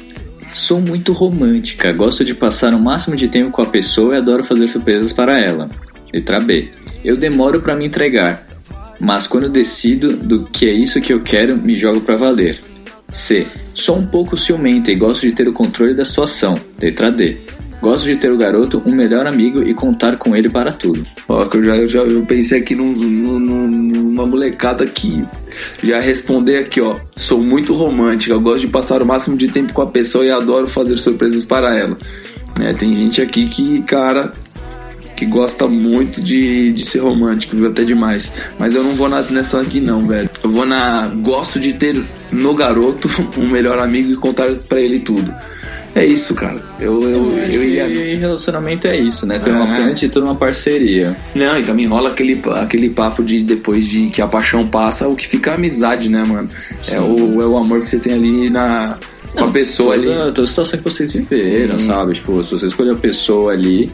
Sou muito romântica, gosto de passar o máximo de tempo com a pessoa e adoro fazer surpresas para ela. Letra B. Eu demoro para me entregar, mas quando decido do que é isso que eu quero, me jogo para valer. C. Sou um pouco ciumenta e gosto de ter o controle da situação. Letra D. Gosto de ter o garoto um melhor amigo e contar com ele para tudo. Ó, eu já, eu já eu pensei aqui num, num- num- numa molecada que já responder aqui, ó. Sou muito romântica, gosto de passar o máximo de tempo com a pessoa e adoro fazer surpresas para ela. É, tem gente aqui que, cara, que gosta muito de, de ser romântico, viu? Até demais. Mas eu não vou na- nessa aqui não, velho. Eu vou na. Gosto de ter no garoto um melhor amigo e contar pra ele tudo. É isso, cara. Eu, eu, eu que iria. relacionamento é isso, né? Ter uma É. antes de tudo uma parceria. Não, e também rola aquele, aquele papo de depois de que a paixão passa, o que fica a amizade, né, mano? É o, é o amor que você tem ali na, com a pessoa ali. toda, toda situação que vocês viveram, Sim. sabe? Tipo, se você escolheu a pessoa ali,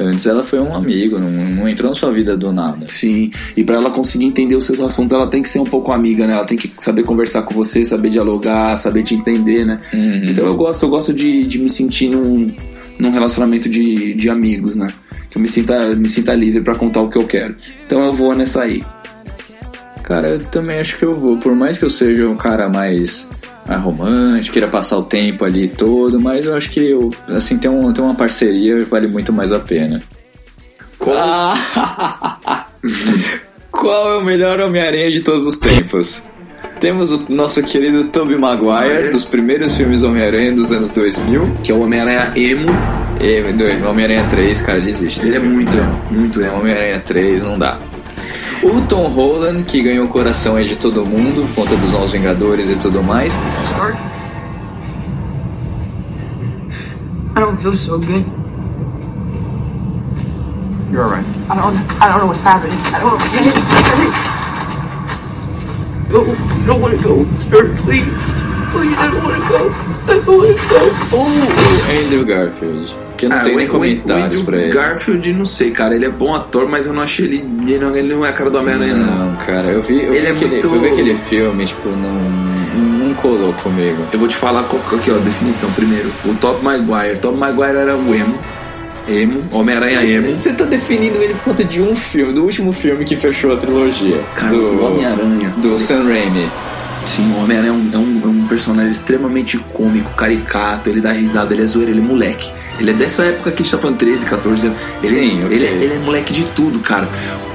antes ela foi um amigo, não, não entrou na sua vida do nada. Sim, e pra ela conseguir entender os seus assuntos, ela tem que ser um pouco amiga, né? Ela tem que saber conversar com você, saber dialogar, saber te entender, né? Então eu gosto, eu gosto de, de me sentir num, num relacionamento de, de amigos, né? Que eu me sinta, me sinta livre pra contar o que eu quero. Então eu vou nessa aí. Cara, eu também acho que eu vou. Por mais que eu seja um cara mais, mais romântico, queira passar o tempo ali todo, mas eu acho que eu, assim, ter, um, ter uma parceria vale muito mais a pena. Qual é o melhor Homem-Aranha de todos os tempos? Temos o nosso querido Tobey Maguire, dos primeiros filmes Homem-Aranha dos anos 2000. Que é o Homem-Aranha emo. E do Homem-Aranha 3, cara, desiste. Ele é muito emo, muito emo. Homem-Aranha 3, não dá. O Tom Holland, que ganhou o coração aí de todo mundo, por conta dos Novos Vingadores e tudo mais. Sorry. I don't feel so good. You're alright. I don't. I don't know what's happening. I don't know. Go. You don't want to go. Spirit, please. Please, I go. I go. Ou Andrew Garfield, que não Ah, tenho o- nem o- comentários o pra ele. Garfield, não sei, cara. Ele é bom ator, mas eu não achei ele. Ele não, é a cara do Homem-Aranha, não. Não, cara, eu vi, eu Ele vi é aquele, muito- eu vi aquele filme, tipo, não, não colou comigo. Eu vou te falar qual, qual que é a definição primeiro. O Top Maguire. Top Maguire era o emo. Emo. Homem-Aranha emo. Você tá definindo ele por conta de um filme, do último filme que fechou a trilogia. Cara, do Homem-Aranha. Do Sam Raimi. Sim, o Homem-Aranha é um, é, um, é um personagem extremamente cômico, caricato, ele dá risada, ele é zoeiro, ele é moleque. Ele é dessa época que a gente tá falando 13, 14 anos. Ele, Sim, ok. ele, é- ele é moleque de tudo, cara.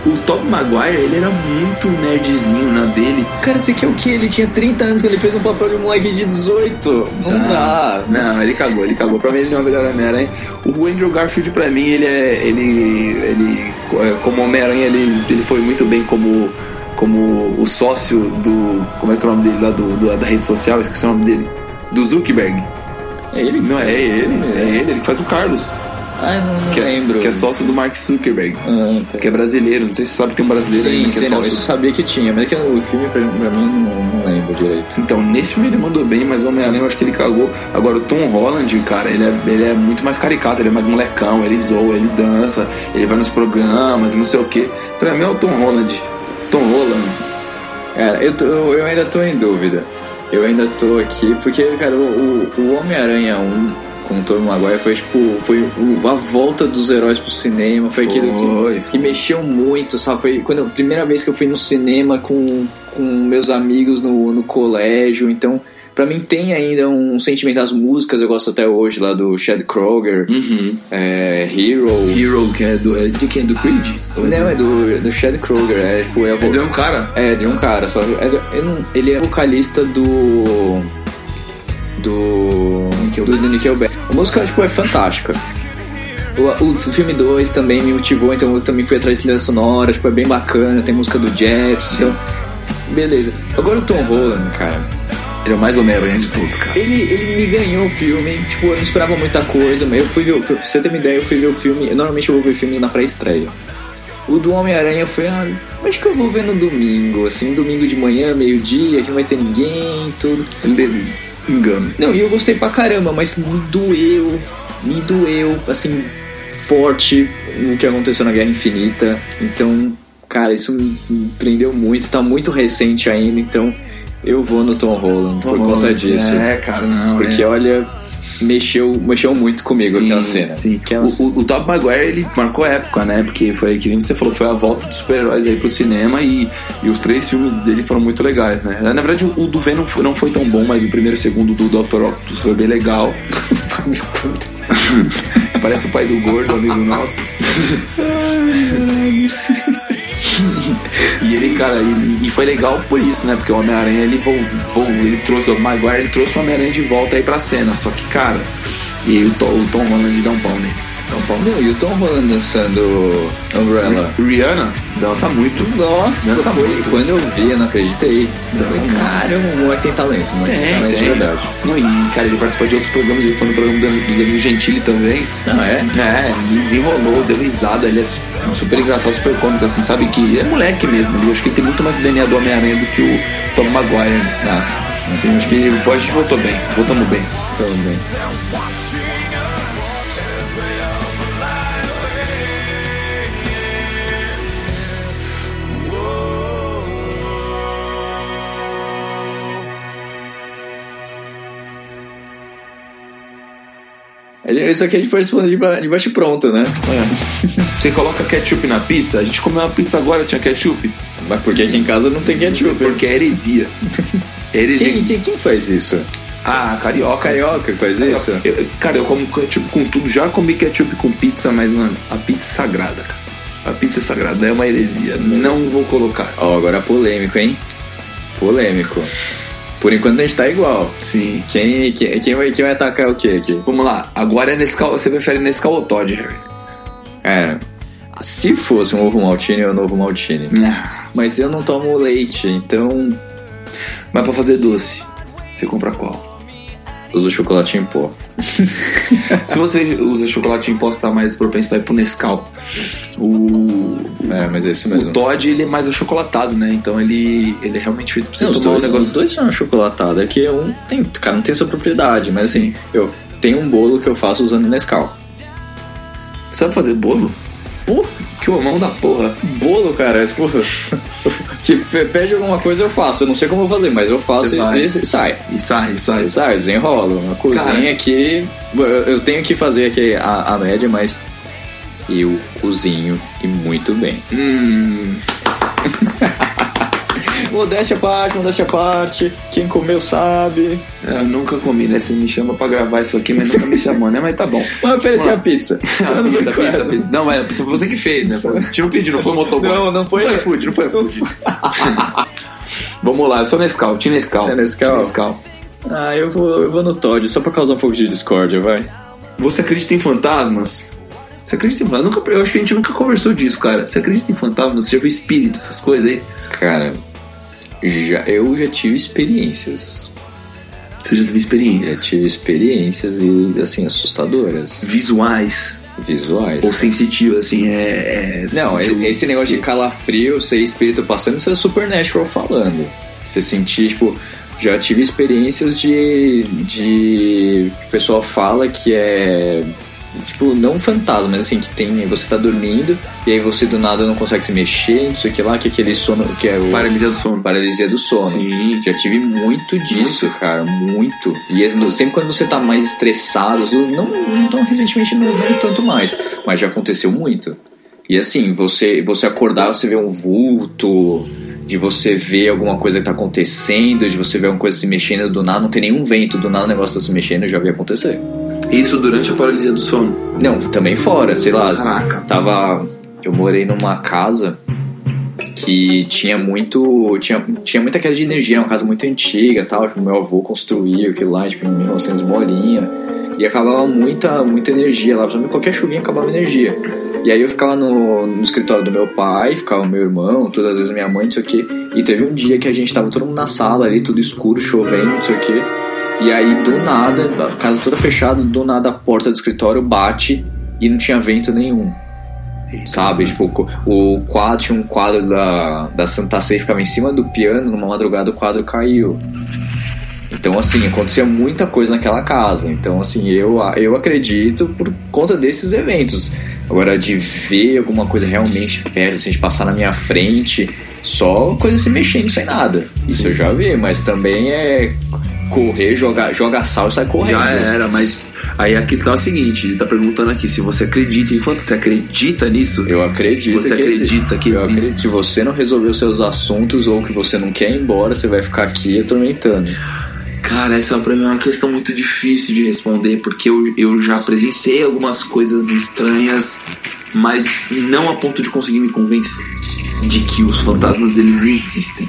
O Top Maguire, ele era muito nerdzinho na dele. Cara, você quer o que? Ele tinha 30 anos quando ele fez um papel de moleque de 18. Não dá. Não, ele cagou, ele cagou. Pra mim ele não é o melhor Homem-Aranha. O Andrew Garfield, pra mim, ele é. Ele. ele é, como Homem-Aranha, ele, ele foi muito bem como. Como o sócio do. Como é que é o nome dele lá do, do- da rede social? Esqueci o nome dele. Do Zuckerberg. É ele? Não, é ele. É ele, ele que faz o Carlos. Ah, não, não Que é, lembro. que é sócio do Mark Zuckerberg. Ah, tá. Que é brasileiro. Não sei se você sabe que tem um brasileiro Sim, ainda que sim, é não, isso eu sabia que tinha, mas é que o filme pra, pra mim não, não lembro direito. Então, nesse filme ele mandou bem, mas o Homem-Aranha eu acho que ele cagou. Agora, o Tom Holland, cara, ele é, ele é muito mais caricato, ele é mais molecão, ele zoa, ele dança, ele vai nos programas não sei o que. Pra mim é o Tom Holland. Tom Holland. Cara, eu, tô- eu ainda tô em dúvida. Eu ainda tô aqui, porque, cara, o, o- Homem-Aranha 1 com o Tobey Maguire foi, tipo, foi a volta dos heróis pro cinema, foi, aquilo Foi, que, que mexeu muito, sabe? Foi quando, a primeira vez que eu fui no cinema com, com meus amigos no, no colégio, então... Pra mim tem ainda um sentimento, as músicas eu gosto até hoje lá do Chad Kroger, é, Hero. Hero, que é do. É de quem? Do Creed? Não, é do, do Chad Kroger, é tipo, é, vo- É de um cara? é, de um cara, só. É do- ele é vocalista do. Do. Do, do Nickelback. A música, tipo, é fantástica. O, o filme 2 também me motivou, então eu também fui atrás de trilha sonora, tipo, é bem bacana, tem música do Jets, então. Beleza. Agora o Tom Holland, cara. Ele é o mais Homem-Aranha de todos, cara. Ele, ele me ganhou o filme, tipo, eu não esperava muita coisa, mas eu fui ver, o- pra você ter uma ideia, eu fui ver o filme, normalmente eu vou ver filmes na pré-estreia. O do Homem-Aranha foi, ah, acho que eu vou ver no domingo, assim, domingo de manhã, meio-dia, que não vai ter ninguém, tudo. Ele engano. Não, e eu gostei pra caramba, mas me doeu, me doeu, assim, forte no que aconteceu na Guerra Infinita. Então, cara, isso me prendeu muito, tá muito recente ainda, então eu vou no Tom Holland por conta disso. É, cara, não. Porque, é. olha, mexeu, mexeu muito comigo aquela cena. Sim. Aquela- O, o, o Top Maguire, ele marcou época, né? Porque foi, que nem você falou, foi a volta dos super-heróis aí pro cinema e, e os três filmes dele foram muito legais, né? Na verdade, o, o do Venom foi- não foi tão bom, mas o primeiro e o segundo do Dr. Octopus foi bem legal. Parece o pai do gordo, amigo nosso. E ele, cara, e, e foi legal por isso, né? Porque o Homem-Aranha, ele, ele trouxe o Maguire, ele trouxe o Homem-Aranha de volta aí pra cena. Só que, cara, e o, Tom- o Tom Holland dá um pau nele. Não, e o Tom Holland dançando Umbrella. Rihanna dança muito. Nossa, Dança foi muito. quando eu vi, eu não acreditei. Eu falei, caramba, o moleque tem talento, o moleque tem, Tem, talento de tem. verdade. Não, e, cara, ele participou de outros programas, ele foi no programa do, do Danilo Gentili também. Não é? É, ele desenrolou, deu risada, ele é su- super engraçado, super cômico, assim, sabe que é moleque mesmo. Eu acho que ele tem muito mais DNA do Homem-Aranha do que o Tom Maguire. Nossa, Assim, acho que a gente voltou bem, voltamos bem. tudo bem. Isso aqui a gente pode responder de ba- de bate pronto, né? É. Você coloca ketchup na pizza? A gente comeu uma pizza agora, tinha ketchup. Mas porque aqui em casa não tem ketchup. Porque é heresia. É heresia. Quem, quem, quem faz isso? Ah, carioca. Carioca que faz isso? Eu- cara, eu como ketchup com tudo. Já comi ketchup com pizza, mas, mano, a pizza é sagrada, cara. A pizza é sagrada, é uma heresia. Não vou colocar. Ó, agora polêmico, hein? Polêmico. Por enquanto a gente tá igual. Sim. Quem, quem, quem, vai, quem vai atacar o quê aqui? Vamos lá. Agora é Nescau. Você prefere Nescau ou Todd, Harry? Cara, se fosse um ovo maltine, é um novo maltine. Ah, Mas eu não tomo leite, então Mas pra fazer doce, você compra qual? Uso chocolate em pó. Se você usa chocolate em pó, você tá mais propenso pra ir pro Nescau. O, É, mas é isso O mesmo. Todd, ele é mais achocolatado, né? Então ele, ele é realmente feito pra você Não, tomar um negócio. os dois são chocolatados. É que um tem, cada um tem sua propriedade, mas assim, eu tenho um bolo que eu faço usando Nescau. Sabe fazer bolo? Pô, que mão da porra. Bolo, cara, é, porra. Que pe- pede alguma coisa eu faço. Eu não sei como eu vou fazer, mas eu faço e, e sai. E sai, e sai. E sai, desenrolo. Uma cozinha aqui. eu- Eu tenho que fazer aqui a, a média, mas eu cozinho e muito bem. Hum. Modéstia à parte, modéstia à parte. Quem comeu sabe. Eu nunca comi, né? Você me chama pra gravar isso aqui, mas nunca me chamou, né? Mas tá bom. Vamos oferecer a pizza. Ah, pizza, pizza, pizza. Não, mas a pizza foi você que fez, né? Foi- Tinha um pedido, não foi o motoboy. Não, não foi- Não foi food, não foi food. Vamos lá, eu sou Nescau, tinha Nescau. Tinha Nescau? Nescau. Ah, eu vou, eu vou no Todd, só pra causar um pouco de discórdia, vai. Você acredita em fantasmas? Você acredita em fantasmas? Eu, nunca, eu acho que a gente nunca conversou disso, cara. Você acredita em fantasmas? Você já viu espírito, essas coisas aí? Cara, já, eu já tive experiências. Você já teve experiência? Já tive experiências e, assim, assustadoras. Visuais Visuais. ou sensitivas, assim, é. é Não, sentiu- esse negócio de calafrio, ser espírito passando, isso é supernatural falando. Você sentir, tipo, já tive experiências de. de. O pessoal fala que é. Tipo, não um fantasma, mas assim, que tem. Você tá dormindo e aí você do nada não consegue se mexer, não sei o que lá, que é aquele sono. que é o. Paralisia do sono. Paralisia do sono. Sim. Já tive muito disso, cara, muito. E sempre quando você tá mais estressado, não, não tão recentemente, não, não tanto mais, mas já aconteceu muito. E assim, você, você acordar, você vê um vulto, de você ver alguma coisa que tá acontecendo, de você ver alguma coisa se mexendo do nada, não tem nenhum vento, do nada o negócio tá se mexendo, eu já vi acontecer. Isso durante a paralisia do sono. Não, também fora, sei lá. Caraca. Tava. Eu morei numa casa que tinha muito. Tinha, tinha muita queda de energia, era uma casa muito antiga e tal. Tipo, meu avô construiu aquilo lá, tipo, em 1900 bolinha. E acabava muita, muita energia lá, qualquer chuvinha acabava energia. E aí eu ficava no, no escritório do meu pai, ficava meu irmão, todas as vezes minha mãe, não sei o quê. E teve um dia que a gente tava todo mundo na sala ali, tudo escuro, chovendo, não sei o quê. E aí do nada, a casa toda fechada, do nada a porta do escritório bate e não tinha vento nenhum. Sabe? Tipo, co- o quadro tinha um quadro da, da Santa Ceia ficava em cima do piano, numa madrugada o quadro caiu. Então, assim, acontecia muita coisa naquela casa. Então, assim, eu, eu acredito por conta desses eventos. Agora, de ver alguma coisa realmente perto, assim, de passar na minha frente, só coisa se mexendo sem nada. Isso eu já vi, mas também é correr, jogar, joga sal e sai correndo. Já era, mas aí a questão é a seguinte: ele tá perguntando aqui se você acredita em fantasma. Você acredita nisso? Eu acredito Você que acredita que existe? acredito. Se você não resolver os seus assuntos ou que você não quer ir embora, você vai ficar aqui atormentando. Cara, essa pra mim é uma questão muito difícil de responder, porque eu, eu já presenciei algumas coisas estranhas, mas não a ponto de conseguir me convencer de que os fantasmas eles existem,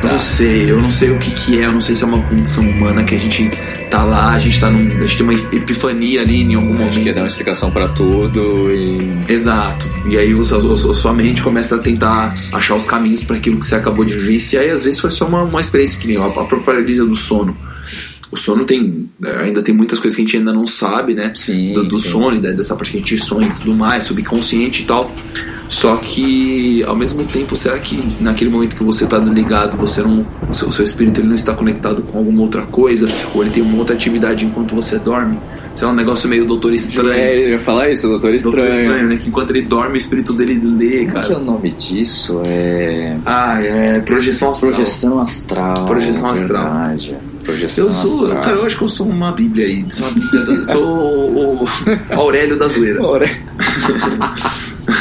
cara. Não sei, eu não sei o que que é, eu não sei se é uma condição humana que a gente tá lá, a gente tá num. A gente tem uma epifania ali em algum A gente momento. quer dar uma explicação pra tudo e. Exato. E aí a, sua mente começa a tentar achar os caminhos para aquilo que você acabou de vivenciar. E às vezes foi só uma, uma experiência que nem a, a própria paralisia do sono. O sono tem. Ainda tem muitas coisas que a gente ainda não sabe, né? Sim, Do, do sim. sono, dessa parte que a gente sonha e tudo mais, subconsciente e tal. Só que, ao mesmo tempo, será que naquele momento que você está desligado, você não, o seu, o seu espírito ele não está conectado com alguma outra coisa? Ou ele tem uma outra atividade enquanto você dorme? Sei lá, um negócio meio doutor estranho. É, eu ia falar isso, doutor Doutor Estranho. estranho, né? Que enquanto ele dorme, o espírito dele lê, Como que é cara. o nome disso? É. Ah, é projeção astral. Projeção astral. Projeção astral. Verdade. Projeção Eu sou, astral. cara, eu acho que eu sou uma bíblia aí. Sou, uma bíblia da, sou o, o Aurélio da zoeira. Ora.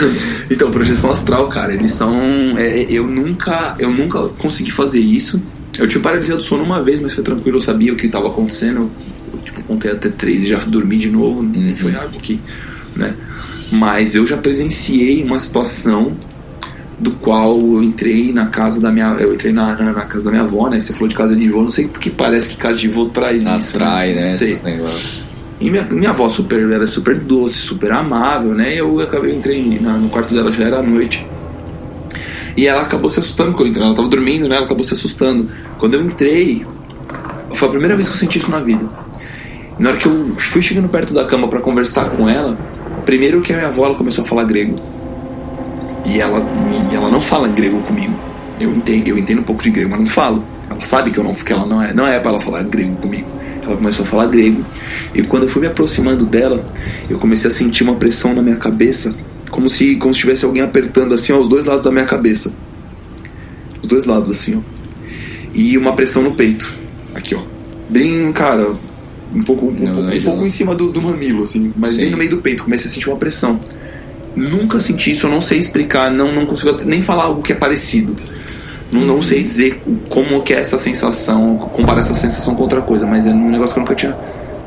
Então, projeção astral, cara, eles são. é, eu nunca. Eu nunca consegui fazer isso. Eu tive paralisia do sono uma vez, mas foi tranquilo, eu sabia o que estava acontecendo. Eu, tipo, contei até três e já dormi de novo. Não foi algo que. né? Mas eu já presenciei uma situação do qual eu entrei na casa da minha. Eu entrei na, na, na casa da minha avó, né? Você falou de casa de avó, não sei porque parece que casa de avó traz isso. Atrai, né? Sei. Esses negócios. E minha, minha avó super, era super doce, super amável, né? Eu acabei, entrei na- no quarto dela, já era à noite. E ela acabou se assustando quando eu entrei. Ela tava dormindo, né? Ela acabou se assustando. Quando eu entrei, foi a primeira vez que eu senti isso na vida. Na hora que eu fui chegando perto da cama pra conversar com ela, primeiro que a minha avó ela começou a falar grego. E ela, ela não fala grego comigo. Eu entendo, eu entendo um pouco de grego, mas não falo. Ela sabe que eu não, que ela não é, não é para ela falar grego comigo. Ela começou a falar grego. E quando eu fui me aproximando dela, eu comecei a sentir uma pressão na minha cabeça, como se como se tivesse alguém apertando assim aos dois lados da minha cabeça. Os dois lados assim, ó. E uma pressão no peito. Aqui, ó. Bem, cara, um pouco, um, pouco, um região. pouco em cima do, do mamilo, assim, mas Sim. bem no meio do peito. Comecei a sentir uma pressão. Nunca senti isso, eu não sei explicar, não, não consigo nem falar algo que é parecido. Não, sei dizer como que é essa sensação, comparar essa sensação com outra coisa, mas é um negócio que eu nunca tinha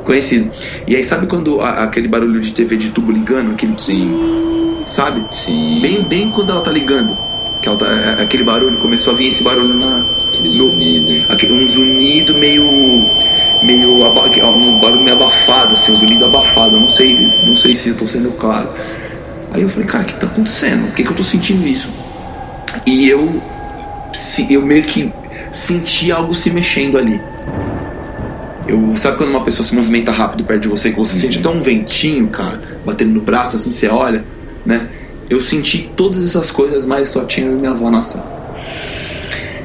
conhecido. E aí, sabe quando a- aquele barulho de TV de tubo ligando? Aquele, Sim, sabe? sim. Bem, bem quando ela tá ligando. Que ela tá- aquele barulho, começou a vir esse barulho na. Aquele no- zunido. aquele- um zunido meio. meio. aba- é um barulho meio abafado, assim, um zunido abafado. Eu não sei, não sei se eu tô sendo claro. Aí eu falei, cara, o que tá acontecendo? Por que, que eu tô sentindo isso? E eu. Eu meio que senti algo se mexendo ali. Eu, sabe quando uma pessoa se movimenta rápido perto de você que você sente até um ventinho, cara, batendo no braço, assim, você olha, né? Eu senti todas essas coisas, mas só tinha eu e minha avó na sala.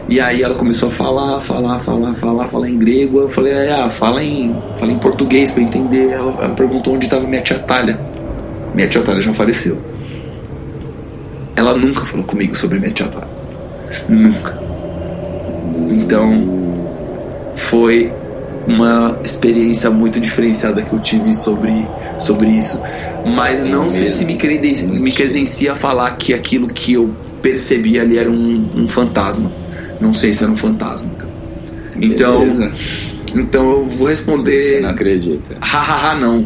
E aí ela começou a falar, falar, falar, falar, falar em grego. Eu falei, ah, fala em, fala em português pra eu entender. Ela, ela perguntou onde estava minha tia Talha. Minha tia Talha já faleceu. Ela nunca falou comigo sobre minha tia Talha. Nunca. Então, foi uma experiência muito diferenciada que eu tive sobre, sobre isso. Mas não sei se me, creden me credencia a falar que aquilo que eu percebi ali era um, um fantasma. Não sei se era um fantasma. Então, Beleza. então eu vou Você responder. não acredita. Hahaha, não.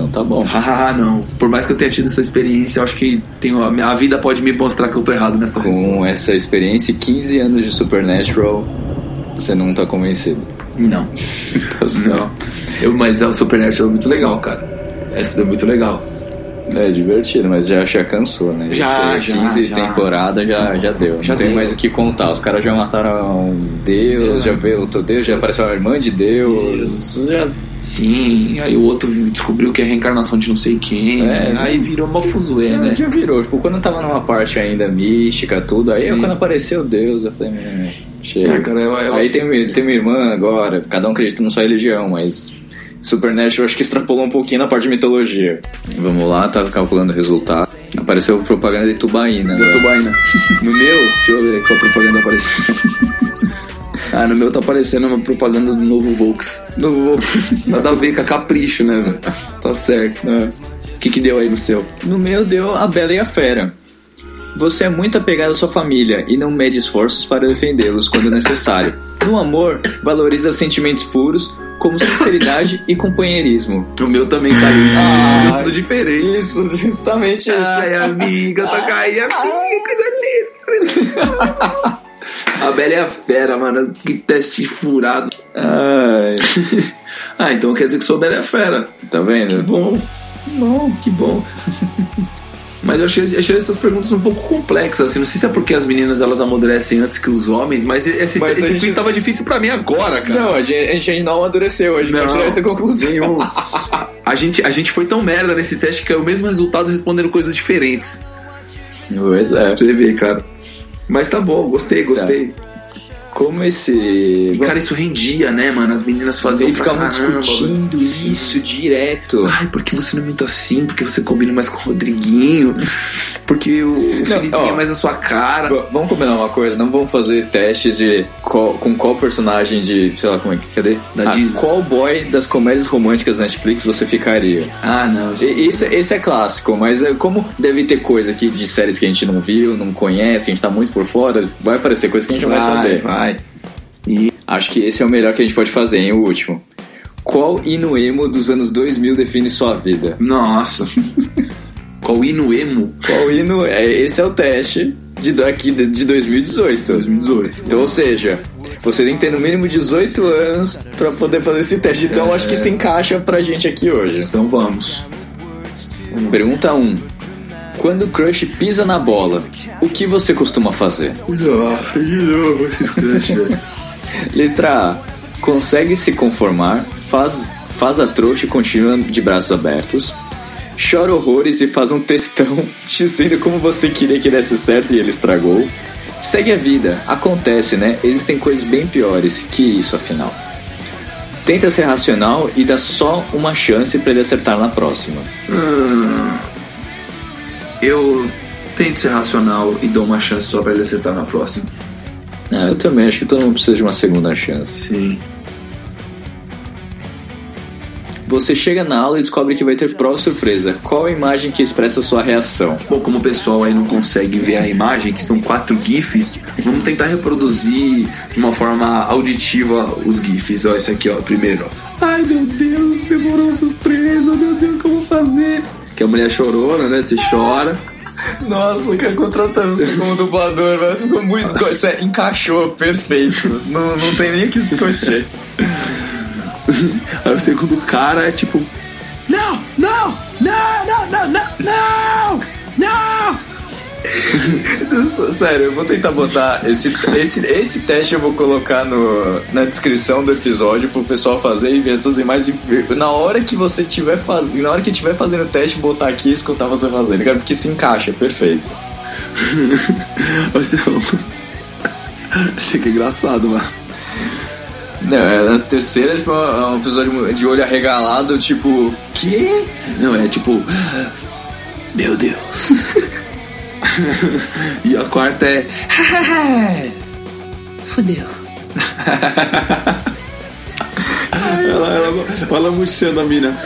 Então tá bom. Hahaha, não. Por mais que eu tenha tido essa experiência, eu acho que tenho, a, vida pode me mostrar que eu tô errado nessa resposta. Com essa experiência e 15 anos de Supernatural, você não tá convencido. Não. Tá. Não. Eu, mas é o Supernatural é muito legal, cara. Essa é muito legal. É divertido, mas já, já cansou, né? Já, já, 15 já. temporadas já, já deu. Já não tem deu. mais o que contar. Os caras já mataram um Deus, já veio outro Deus, já apareceu a irmã de Deus. Já... Sim, aí o outro descobriu que é reencarnação de não sei quem. É, aí virou uma fuzuê, né? Já virou. Tipo, quando eu tava numa parte ainda mística, tudo, aí Sim. quando apareceu Deus, eu falei, "Hum, chega. É, cara, eu- eu aí tem, uma- tem uma irmã agora, cada um acredita na sua religião, mas Supernatural eu acho que extrapolou um pouquinho na parte de mitologia. Vamos lá, tava calculando o resultado. Apareceu propaganda de Tubaína. Da agora. Tubaína. No meu, deixa eu ver qual propaganda apareceu. ah, no meu tá aparecendo uma propaganda do novo Volks. Novo Volks. Nada a ver com a capricho, né, velho? Tá certo. O que que deu aí no seu? No meu deu a Bela e a Fera. Você é muito apegado à sua família e não mede esforços para defendê-los quando necessário. No amor, valoriza sentimentos puros, como sinceridade e companheirismo. O meu também caiu. Ah, tudo diferente. Isso, justamente isso. Ai, amiga, tá caindo. Amiga, coisa linda. A Bela é a fera, mano. Que teste furado. Ai, Ah, então quer dizer que sou Bela é a fera. tá vendo? Que bom. Que bom, que bom. Mas eu achei, achei essas perguntas um pouco complexas, assim. Não sei se é porque as meninas elas amadurecem antes que os homens, mas esse, Mas esse gente- quiz tava difícil pra mim agora, cara. Não, a gente, a gente ainda não amadureceu, a gente vai Não. tirar essa conclusão. Nenhum. A gente, a gente foi tão merda nesse teste que é o mesmo resultado respondendo coisas diferentes. Pois é. Você ver, cara. Mas tá bom, gostei, gostei. Como esse. Cara, isso rendia, né, mano? As meninas faziam e ficavam discutindo velho. isso direto. Ai, por que você não é muito assim? Porque você combina mais com o Rodriguinho? Porque o, ó. é mais a sua cara. Vamos combinar uma coisa, não vamos fazer testes de qual- com qual personagem de, sei lá, como é que, cadê? Da Ah, Disney. Qual boy das comédias românticas Netflix você ficaria? Ah, não. Isso, esse é clássico, mas é, como deve ter coisa aqui de séries que a gente não viu, não conhece, que a gente tá muito por fora, vai aparecer coisa que a gente não vai saber. vai. Acho que esse é o melhor que a gente pode fazer, hein? O último. Qual hino emo dos anos 2000 define sua vida? Nossa. Qual hino emo? Qual hino é? Esse é o teste de daqui de de 2018. 2018. Então, ou seja, você tem que ter no mínimo 18 anos pra poder fazer esse teste. Então, eu acho que se encaixa pra gente aqui hoje. Então vamos. Pergunta 1. Quando o crush pisa na bola, o que você costuma fazer? Nossa, de novo esses crush, velho. Letra A. Consegue se conformar, faz, faz a trouxa e continua de braços abertos. chora horrores e faz um textão dizendo como você queria que desse certo e ele estragou. Segue a vida, acontece, né? Existem coisas bem piores que isso, afinal. Tenta ser racional e dá só uma chance pra ele acertar na próxima. Hum, eu tento ser racional e dou uma chance só pra ele acertar na próxima. Ah, eu também acho que todo mundo precisa de uma segunda chance. Sim. Você chega na aula e descobre que vai ter prova surpresa. Qual a imagem que expressa a sua reação? Bom, como o pessoal aí não consegue ver a imagem, que são quatro GIFs, vamos tentar reproduzir de uma forma auditiva os GIFs. Ó, esse aqui, ó, primeiro, ó. Ai meu Deus, demorou a surpresa, meu Deus, como fazer? Que a mulher chorona, né? Você chora. Nossa, que contratamos você como dublador, velho. Ficou muito. Isso é, encaixou, perfeito. Não, não tem nem o que discutir. Aí o segundo cara é tipo. Não, não, não, não, não, não, não! Sério, eu vou tentar botar esse, esse, esse teste eu vou colocar no, na descrição do episódio pro pessoal fazer e ver essas imagens. Na hora que você tiver fazendo, na hora que tiver fazendo o teste, botar aqui e escutar você fazendo. Cara, porque se encaixa, perfeito. Você Achei que é engraçado, mano. Não, é, a terceira tipo é um episódio de olho arregalado, tipo. Que? Não, é tipo. Meu Deus. e a quarta é. Fudeu. ela, ela, ela murchando a mina.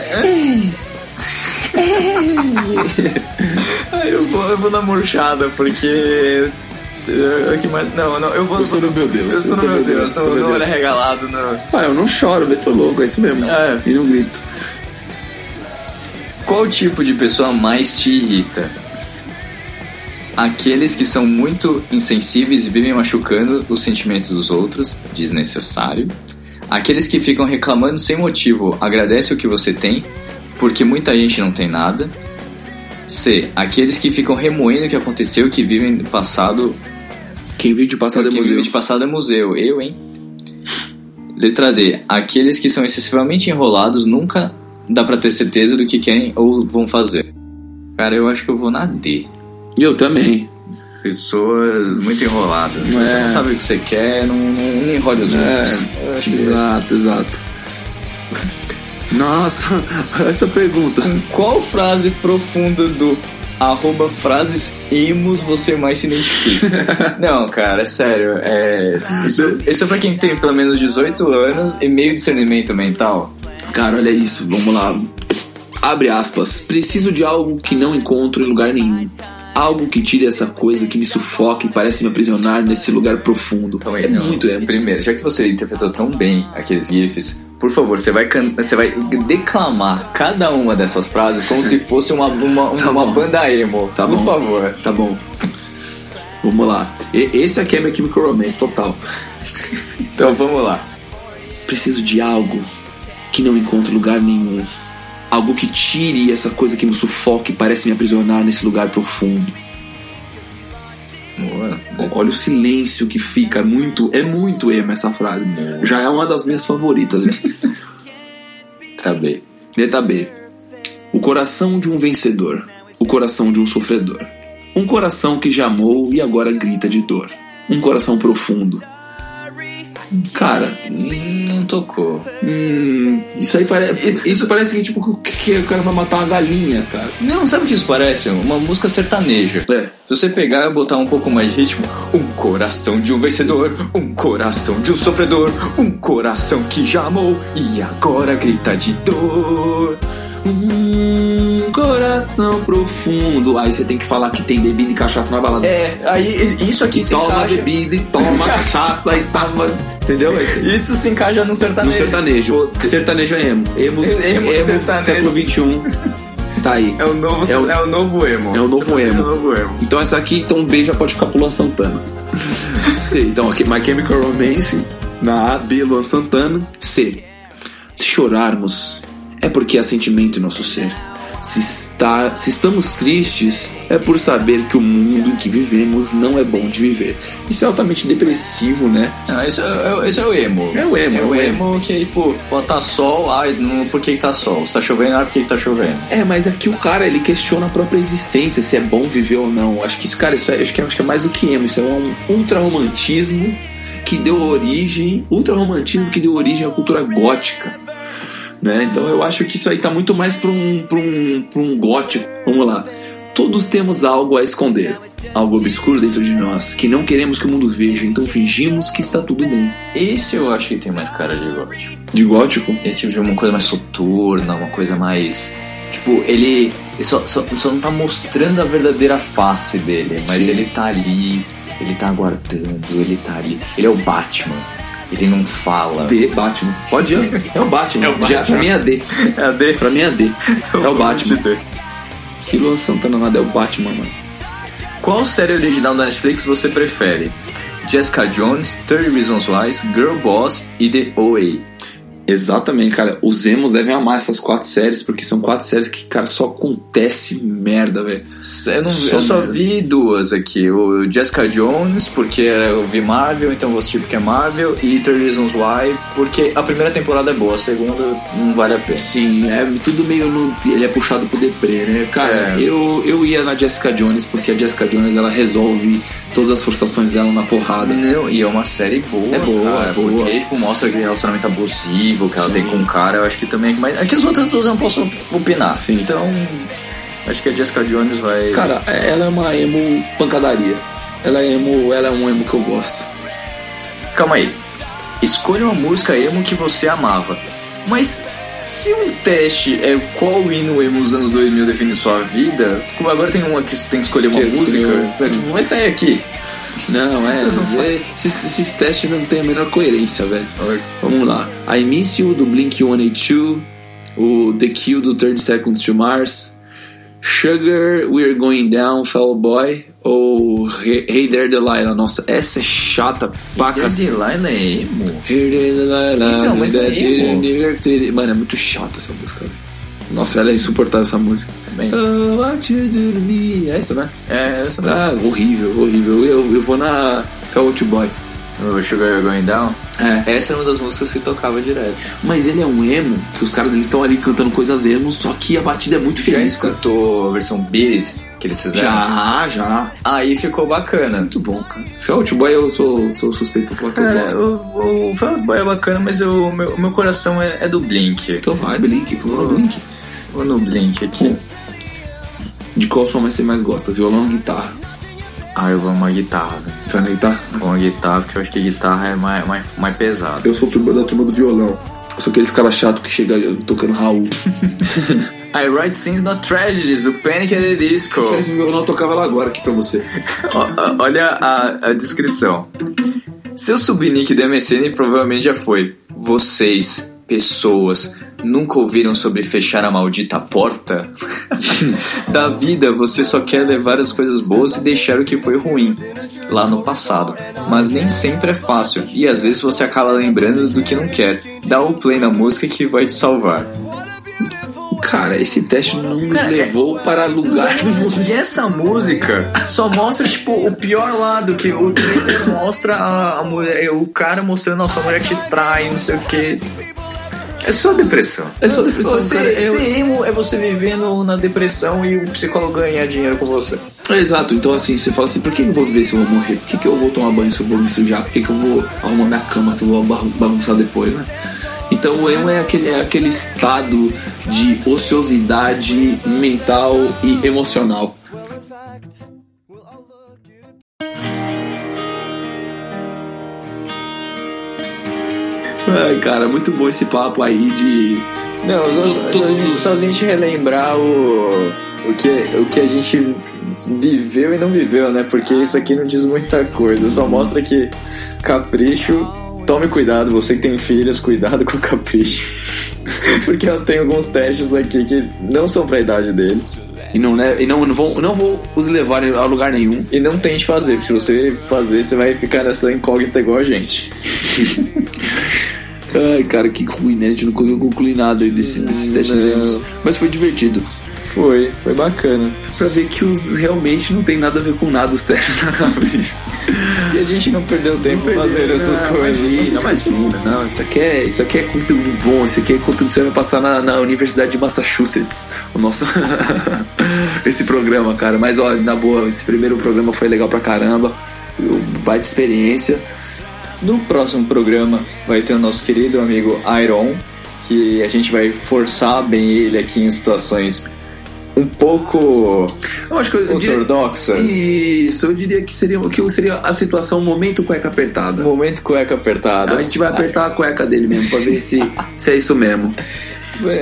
Aí eu vou, eu vou na murchada, porque. eu- que mais- Não, não, eu vou. Eu sou no meu Deus, Eu sou no meu Deus, sou no, olho Deus. arregalado. No... Ah, eu não choro, meto louco, é isso mesmo. É. E não grito. Qual tipo de pessoa mais te irrita? Aqueles que são muito insensíveis e vivem machucando os sentimentos dos outros, desnecessário. Aqueles que ficam reclamando sem motivo, agradece o que você tem, porque muita gente não tem nada. C. Aqueles que ficam remoendo o que aconteceu, que vivem no passado. Quem vive de passado é Quem museu. vive de passado é museu. Eu, hein? Letra D. Aqueles que são excessivamente enrolados nunca dá pra ter certeza do que querem ou vão fazer. Cara, eu acho que eu vou na D. Eu também. Pessoas muito enroladas. Se você É. não sabe o que você quer, não, não, enrole os outros. Eu acho que é exato, exato. Nossa, essa pergunta. Qual frase profunda do arroba frases emos você mais se identifica? não, cara, é sério. É, isso, isso é pra quem tem pelo menos 18 anos e meio discernimento mental. Cara, olha isso, vamos lá. Abre aspas. Preciso de algo que não encontro em lugar nenhum. Algo que tire essa coisa que me sufoca e parece me aprisionar nesse lugar profundo. Calma aí, é não. muito emo. Primeiro, já que você interpretou tão bem aqueles GIFs, por favor, você vai, can- você vai declamar cada uma dessas frases como se fosse uma, uma, Tá uma banda emo. Tá por bom. favor. Tá bom. Vamos lá. E- esse aqui é meu Chemical Romance total. Então vamos lá. Preciso de algo que não encontro lugar nenhum. Algo que tire essa coisa que me sufoca e parece me aprisionar nesse lugar profundo. Boa. Olha o silêncio que fica, muito, é muito emo essa frase. Já é uma das minhas favoritas. Letra B. Letra B. O coração de um vencedor. O coração de um sofredor. Um coração que já amou e agora grita de dor. Um coração profundo. Cara, Hum, Não tocou. hum, isso aí parece. Isso parece que, tipo, que, o cara vai matar uma galinha, cara. Não, sabe o que isso parece? Uma música sertaneja. É. Se você pegar e botar um pouco mais de ritmo, um coração de um vencedor, um coração de um sofredor, um coração que já amou e agora grita de dor. Um coração profundo. Aí você tem que falar que tem bebida e cachaça na balada. É, aí isso aqui se toma encaixa. bebida e toma cachaça e toma. Entendeu? Isso se encaixa no No sertanejo. sertanejo. Sertanejo é emo. Emo, Emo, sertanejo. século XXI. Tá aí. É o novo, É o- é o novo emo. é o novo Sertanejo emo. É o novo emo. Então essa aqui, então B já pode ficar pro Luan Santana. C, então aqui, My Chemical Romance. Na A, B, Luan Santana. C. Se chorarmos, é porque há sentimento em nosso ser. Se, está, se estamos tristes, é por saber que o mundo em que vivemos não é bom de viver. Isso é altamente depressivo, né? Ah, esse, é, esse é o emo. É o emo, É é o o emo que, tipo, pô, tá sol, ai, não, por que que tá sol? Se tá chovendo, ah, por que que tá chovendo? É, mas aqui o cara ele questiona a própria existência, se é bom viver ou não. Acho que isso, cara, isso é, acho que, é- acho que é mais do que emo, isso é um ultra-romantismo que deu origem, ultra-romantismo que deu origem à cultura gótica. Né? Então eu acho que isso aí tá muito mais pra um, pra um, pra um gótico. Vamos lá. Todos temos algo a esconder, algo obscuro dentro de nós, que não queremos que o mundo veja, então fingimos que está tudo bem. Esse eu acho que tem mais cara de gótico. De gótico? Esse tipo de uma coisa mais soturna, uma coisa mais. Tipo, ele ele só, só, só não tá mostrando a verdadeira face dele, mas Sim. ele tá ali, ele tá aguardando, ele tá ali. Ele é o Batman. Ele não fala. D, Batman. Pode ir. É o Batman. É o Já, Batman. pra mim é D. É a D. Pra mim é D. Então é o Batman. Que Luan Santana nada é o Batman, mano. Qual série original da Netflix você prefere? Jessica Jones, 30 Reasons Why, Girl Boss e The OA. Exatamente, cara. Os emos devem amar essas quatro séries, porque são quatro séries que, cara, só acontece merda, velho. Eu, não- Só eu só vi duas aqui. O Jessica Jones, porque eu vi Marvel, então vou assistir porque é Marvel. E 30 Reasons Why, porque a primeira temporada é boa, a segunda não vale a pena. Sim, é tudo meio no. Ele é puxado pro deprê, né? Cara, É. eu, eu ia na Jessica Jones, porque a Jessica Jones ela resolve todas as frustrações dela na porrada. Não, e é uma série boa, É boa, cara, é boa. porque tipo, mostra aquele relacionamento abusivo que ela Sim. tem com o cara, eu acho que também é mais. É que as outras duas eu não posso opinar. Sim. Então, acho que a Jessica Jones vai. Cara, ela é uma emo pancadaria. Ela é emo, ela é um emo que eu gosto. Calma aí. Escolha uma música emo que você amava. Mas se um teste é qual hino emo dos anos 2000 define sua vida, como agora tem uma que tem que escolher uma Que música, escolheu- é, tipo, vai sair aqui. Não, é. Não é esses, esses testes não tem a menor coerência, velho. Vamos lá. I Miss You do Blink 182, o The Kill do 30 Seconds to Mars, Sugar We're Going Down, Fellow Boy, ou Hey Hey There Delilah. Nossa, essa é chata pra cacete. Deadline é emo. Hey There Delilah. Então, mas é emo. Mano, é muito chata essa música. Nossa, ela é insuportável essa música. Bem. Oh, what you do to me? É essa, né? É, essa não Ah, horrível, horrível. Eu, eu vou na Fellow Boy. O Sugar You're Going Down. É. Essa era uma das músicas que tocava direto. Mas ele é um emo, que os caras eles estão ali cantando coisas emo, só que a batida é muito Já feliz, cara. escutou a versão Beat It que eles fizeram? Já, já. Aí ficou bacana. Muito bom, cara. Fellout Boy eu sou, sou suspeito pra falar que eu Cara, gosto. o, o Fall Out Boy é bacana, mas o meu, o meu coração é, é do Blink. Então vai, Blink, falou no Blink. Vou no Blink aqui. De qual som você mais gosta? Violão ou guitarra? Ah, eu vou uma guitarra, velho. Vai na guitarra? Vou uma guitarra, porque eu acho que guitarra é mais, mais, mais pesado. Eu sou turma da turma do violão. Eu sou aqueles caras chato que chega tocando Raul. I Write Scenes Not Tragedies, do Panic! at the Disco. Se tivesse violão, eu tocava ela agora aqui pra você. Olha a, a descrição. Seu subnick do MSN provavelmente já foi. Vocês, pessoas, nunca ouviram sobre fechar a maldita porta? da vida, você só quer levar as coisas boas e deixar o que foi ruim lá no passado. Mas nem sempre é fácil e às vezes você acaba lembrando do que não quer. Dá o play na música que vai te salvar. Cara, esse teste não nos Cara, é- levou para lugar nenhum. E essa música só mostra, tipo, o pior lado, que o trailer mostra a, a mulher, o cara mostrando a sua mulher te trai, não sei o que. É só depressão. É só depressão, Ser, cara. Eu- ser emo é você vivendo na depressão e o psicólogo ganhar dinheiro com você. Exato, então assim, você fala assim, por que eu vou viver se eu vou morrer? Por que, que eu vou tomar banho se eu vou me sujar? Por que, que eu vou arrumar minha cama se eu vou ba- bagunçar depois, né? Então o emo é aquele, é aquele estado de ociosidade mental e emocional. Ai, cara, muito bom esse papo aí de. Não, só, só, só, os- só a gente relembrar o, o, que, o que a gente viveu e não viveu, né? Porque isso aqui não diz muita coisa, só mostra que capricho. Tome cuidado, você que tem filhos, cuidado com o capricho. Porque eu tenho alguns testes aqui que não são pra idade deles. E não, né, e não, não, vou, não vou os levar a lugar nenhum. E não tente fazer, porque se você fazer, você vai ficar nessa incógnita igual a gente. Ai, cara, que ruim, né? A gente não conseguiu concluir nada aí desse, desses testes Não. emos. Mas foi divertido. Foi, foi bacana. Pra ver que os realmente não tem nada a ver com nada os testes. E a gente não perdeu tempo fazendo essas Não, coisas. Imagina, imagina. Não, isso aqui é, isso aqui é conteúdo bom, isso aqui é conteúdo que você vai passar na, na Universidade de Massachusetts. O nosso. esse programa, cara. Mas, ó, na boa, esse primeiro programa foi legal pra caramba. Baita experiência. No próximo programa vai ter o nosso querido amigo Iron, que a gente vai forçar bem ele aqui em situações um pouco Eu acho que eu diria, ortodoxas. Isso, eu diria que seria, que seria a situação momento cueca apertada. Momento cueca apertada. A gente vai apertar a cueca dele mesmo pra ver se, se é isso mesmo.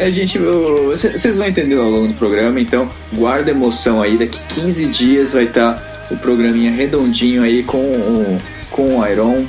A gente. Vocês vão entender ao longo do programa, então guarda emoção aí. Daqui 15 dias vai estar o programinha redondinho aí com o, com o Iron.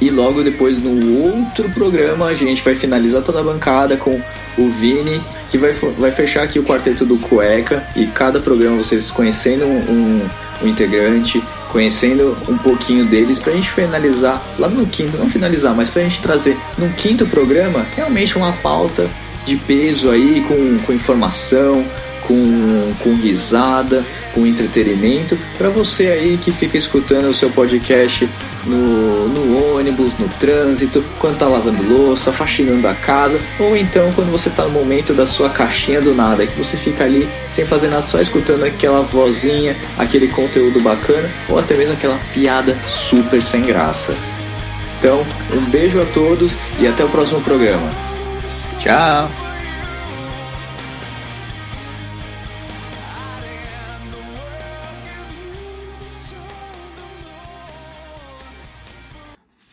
E logo depois, no outro programa, a gente vai finalizar toda a bancada com o Vini, que vai, vai fechar aqui o quarteto do Cueca. E cada programa vocês conhecendo um, um, integrante, conhecendo um pouquinho deles, pra gente finalizar lá no quinto, não finalizar, mas pra gente trazer num quinto programa realmente uma pauta de peso aí, com, com informação, com, com risada, com entretenimento, para você aí que fica escutando o seu podcast no, no ônibus, no trânsito, quando tá lavando louça, faxinando a casa, ou então quando você tá no momento da sua caixinha do nada, que você fica ali sem fazer nada, só escutando aquela vozinha, aquele conteúdo bacana, ou até mesmo aquela piada super sem graça. Então, um beijo a todos e até o próximo programa. Tchau!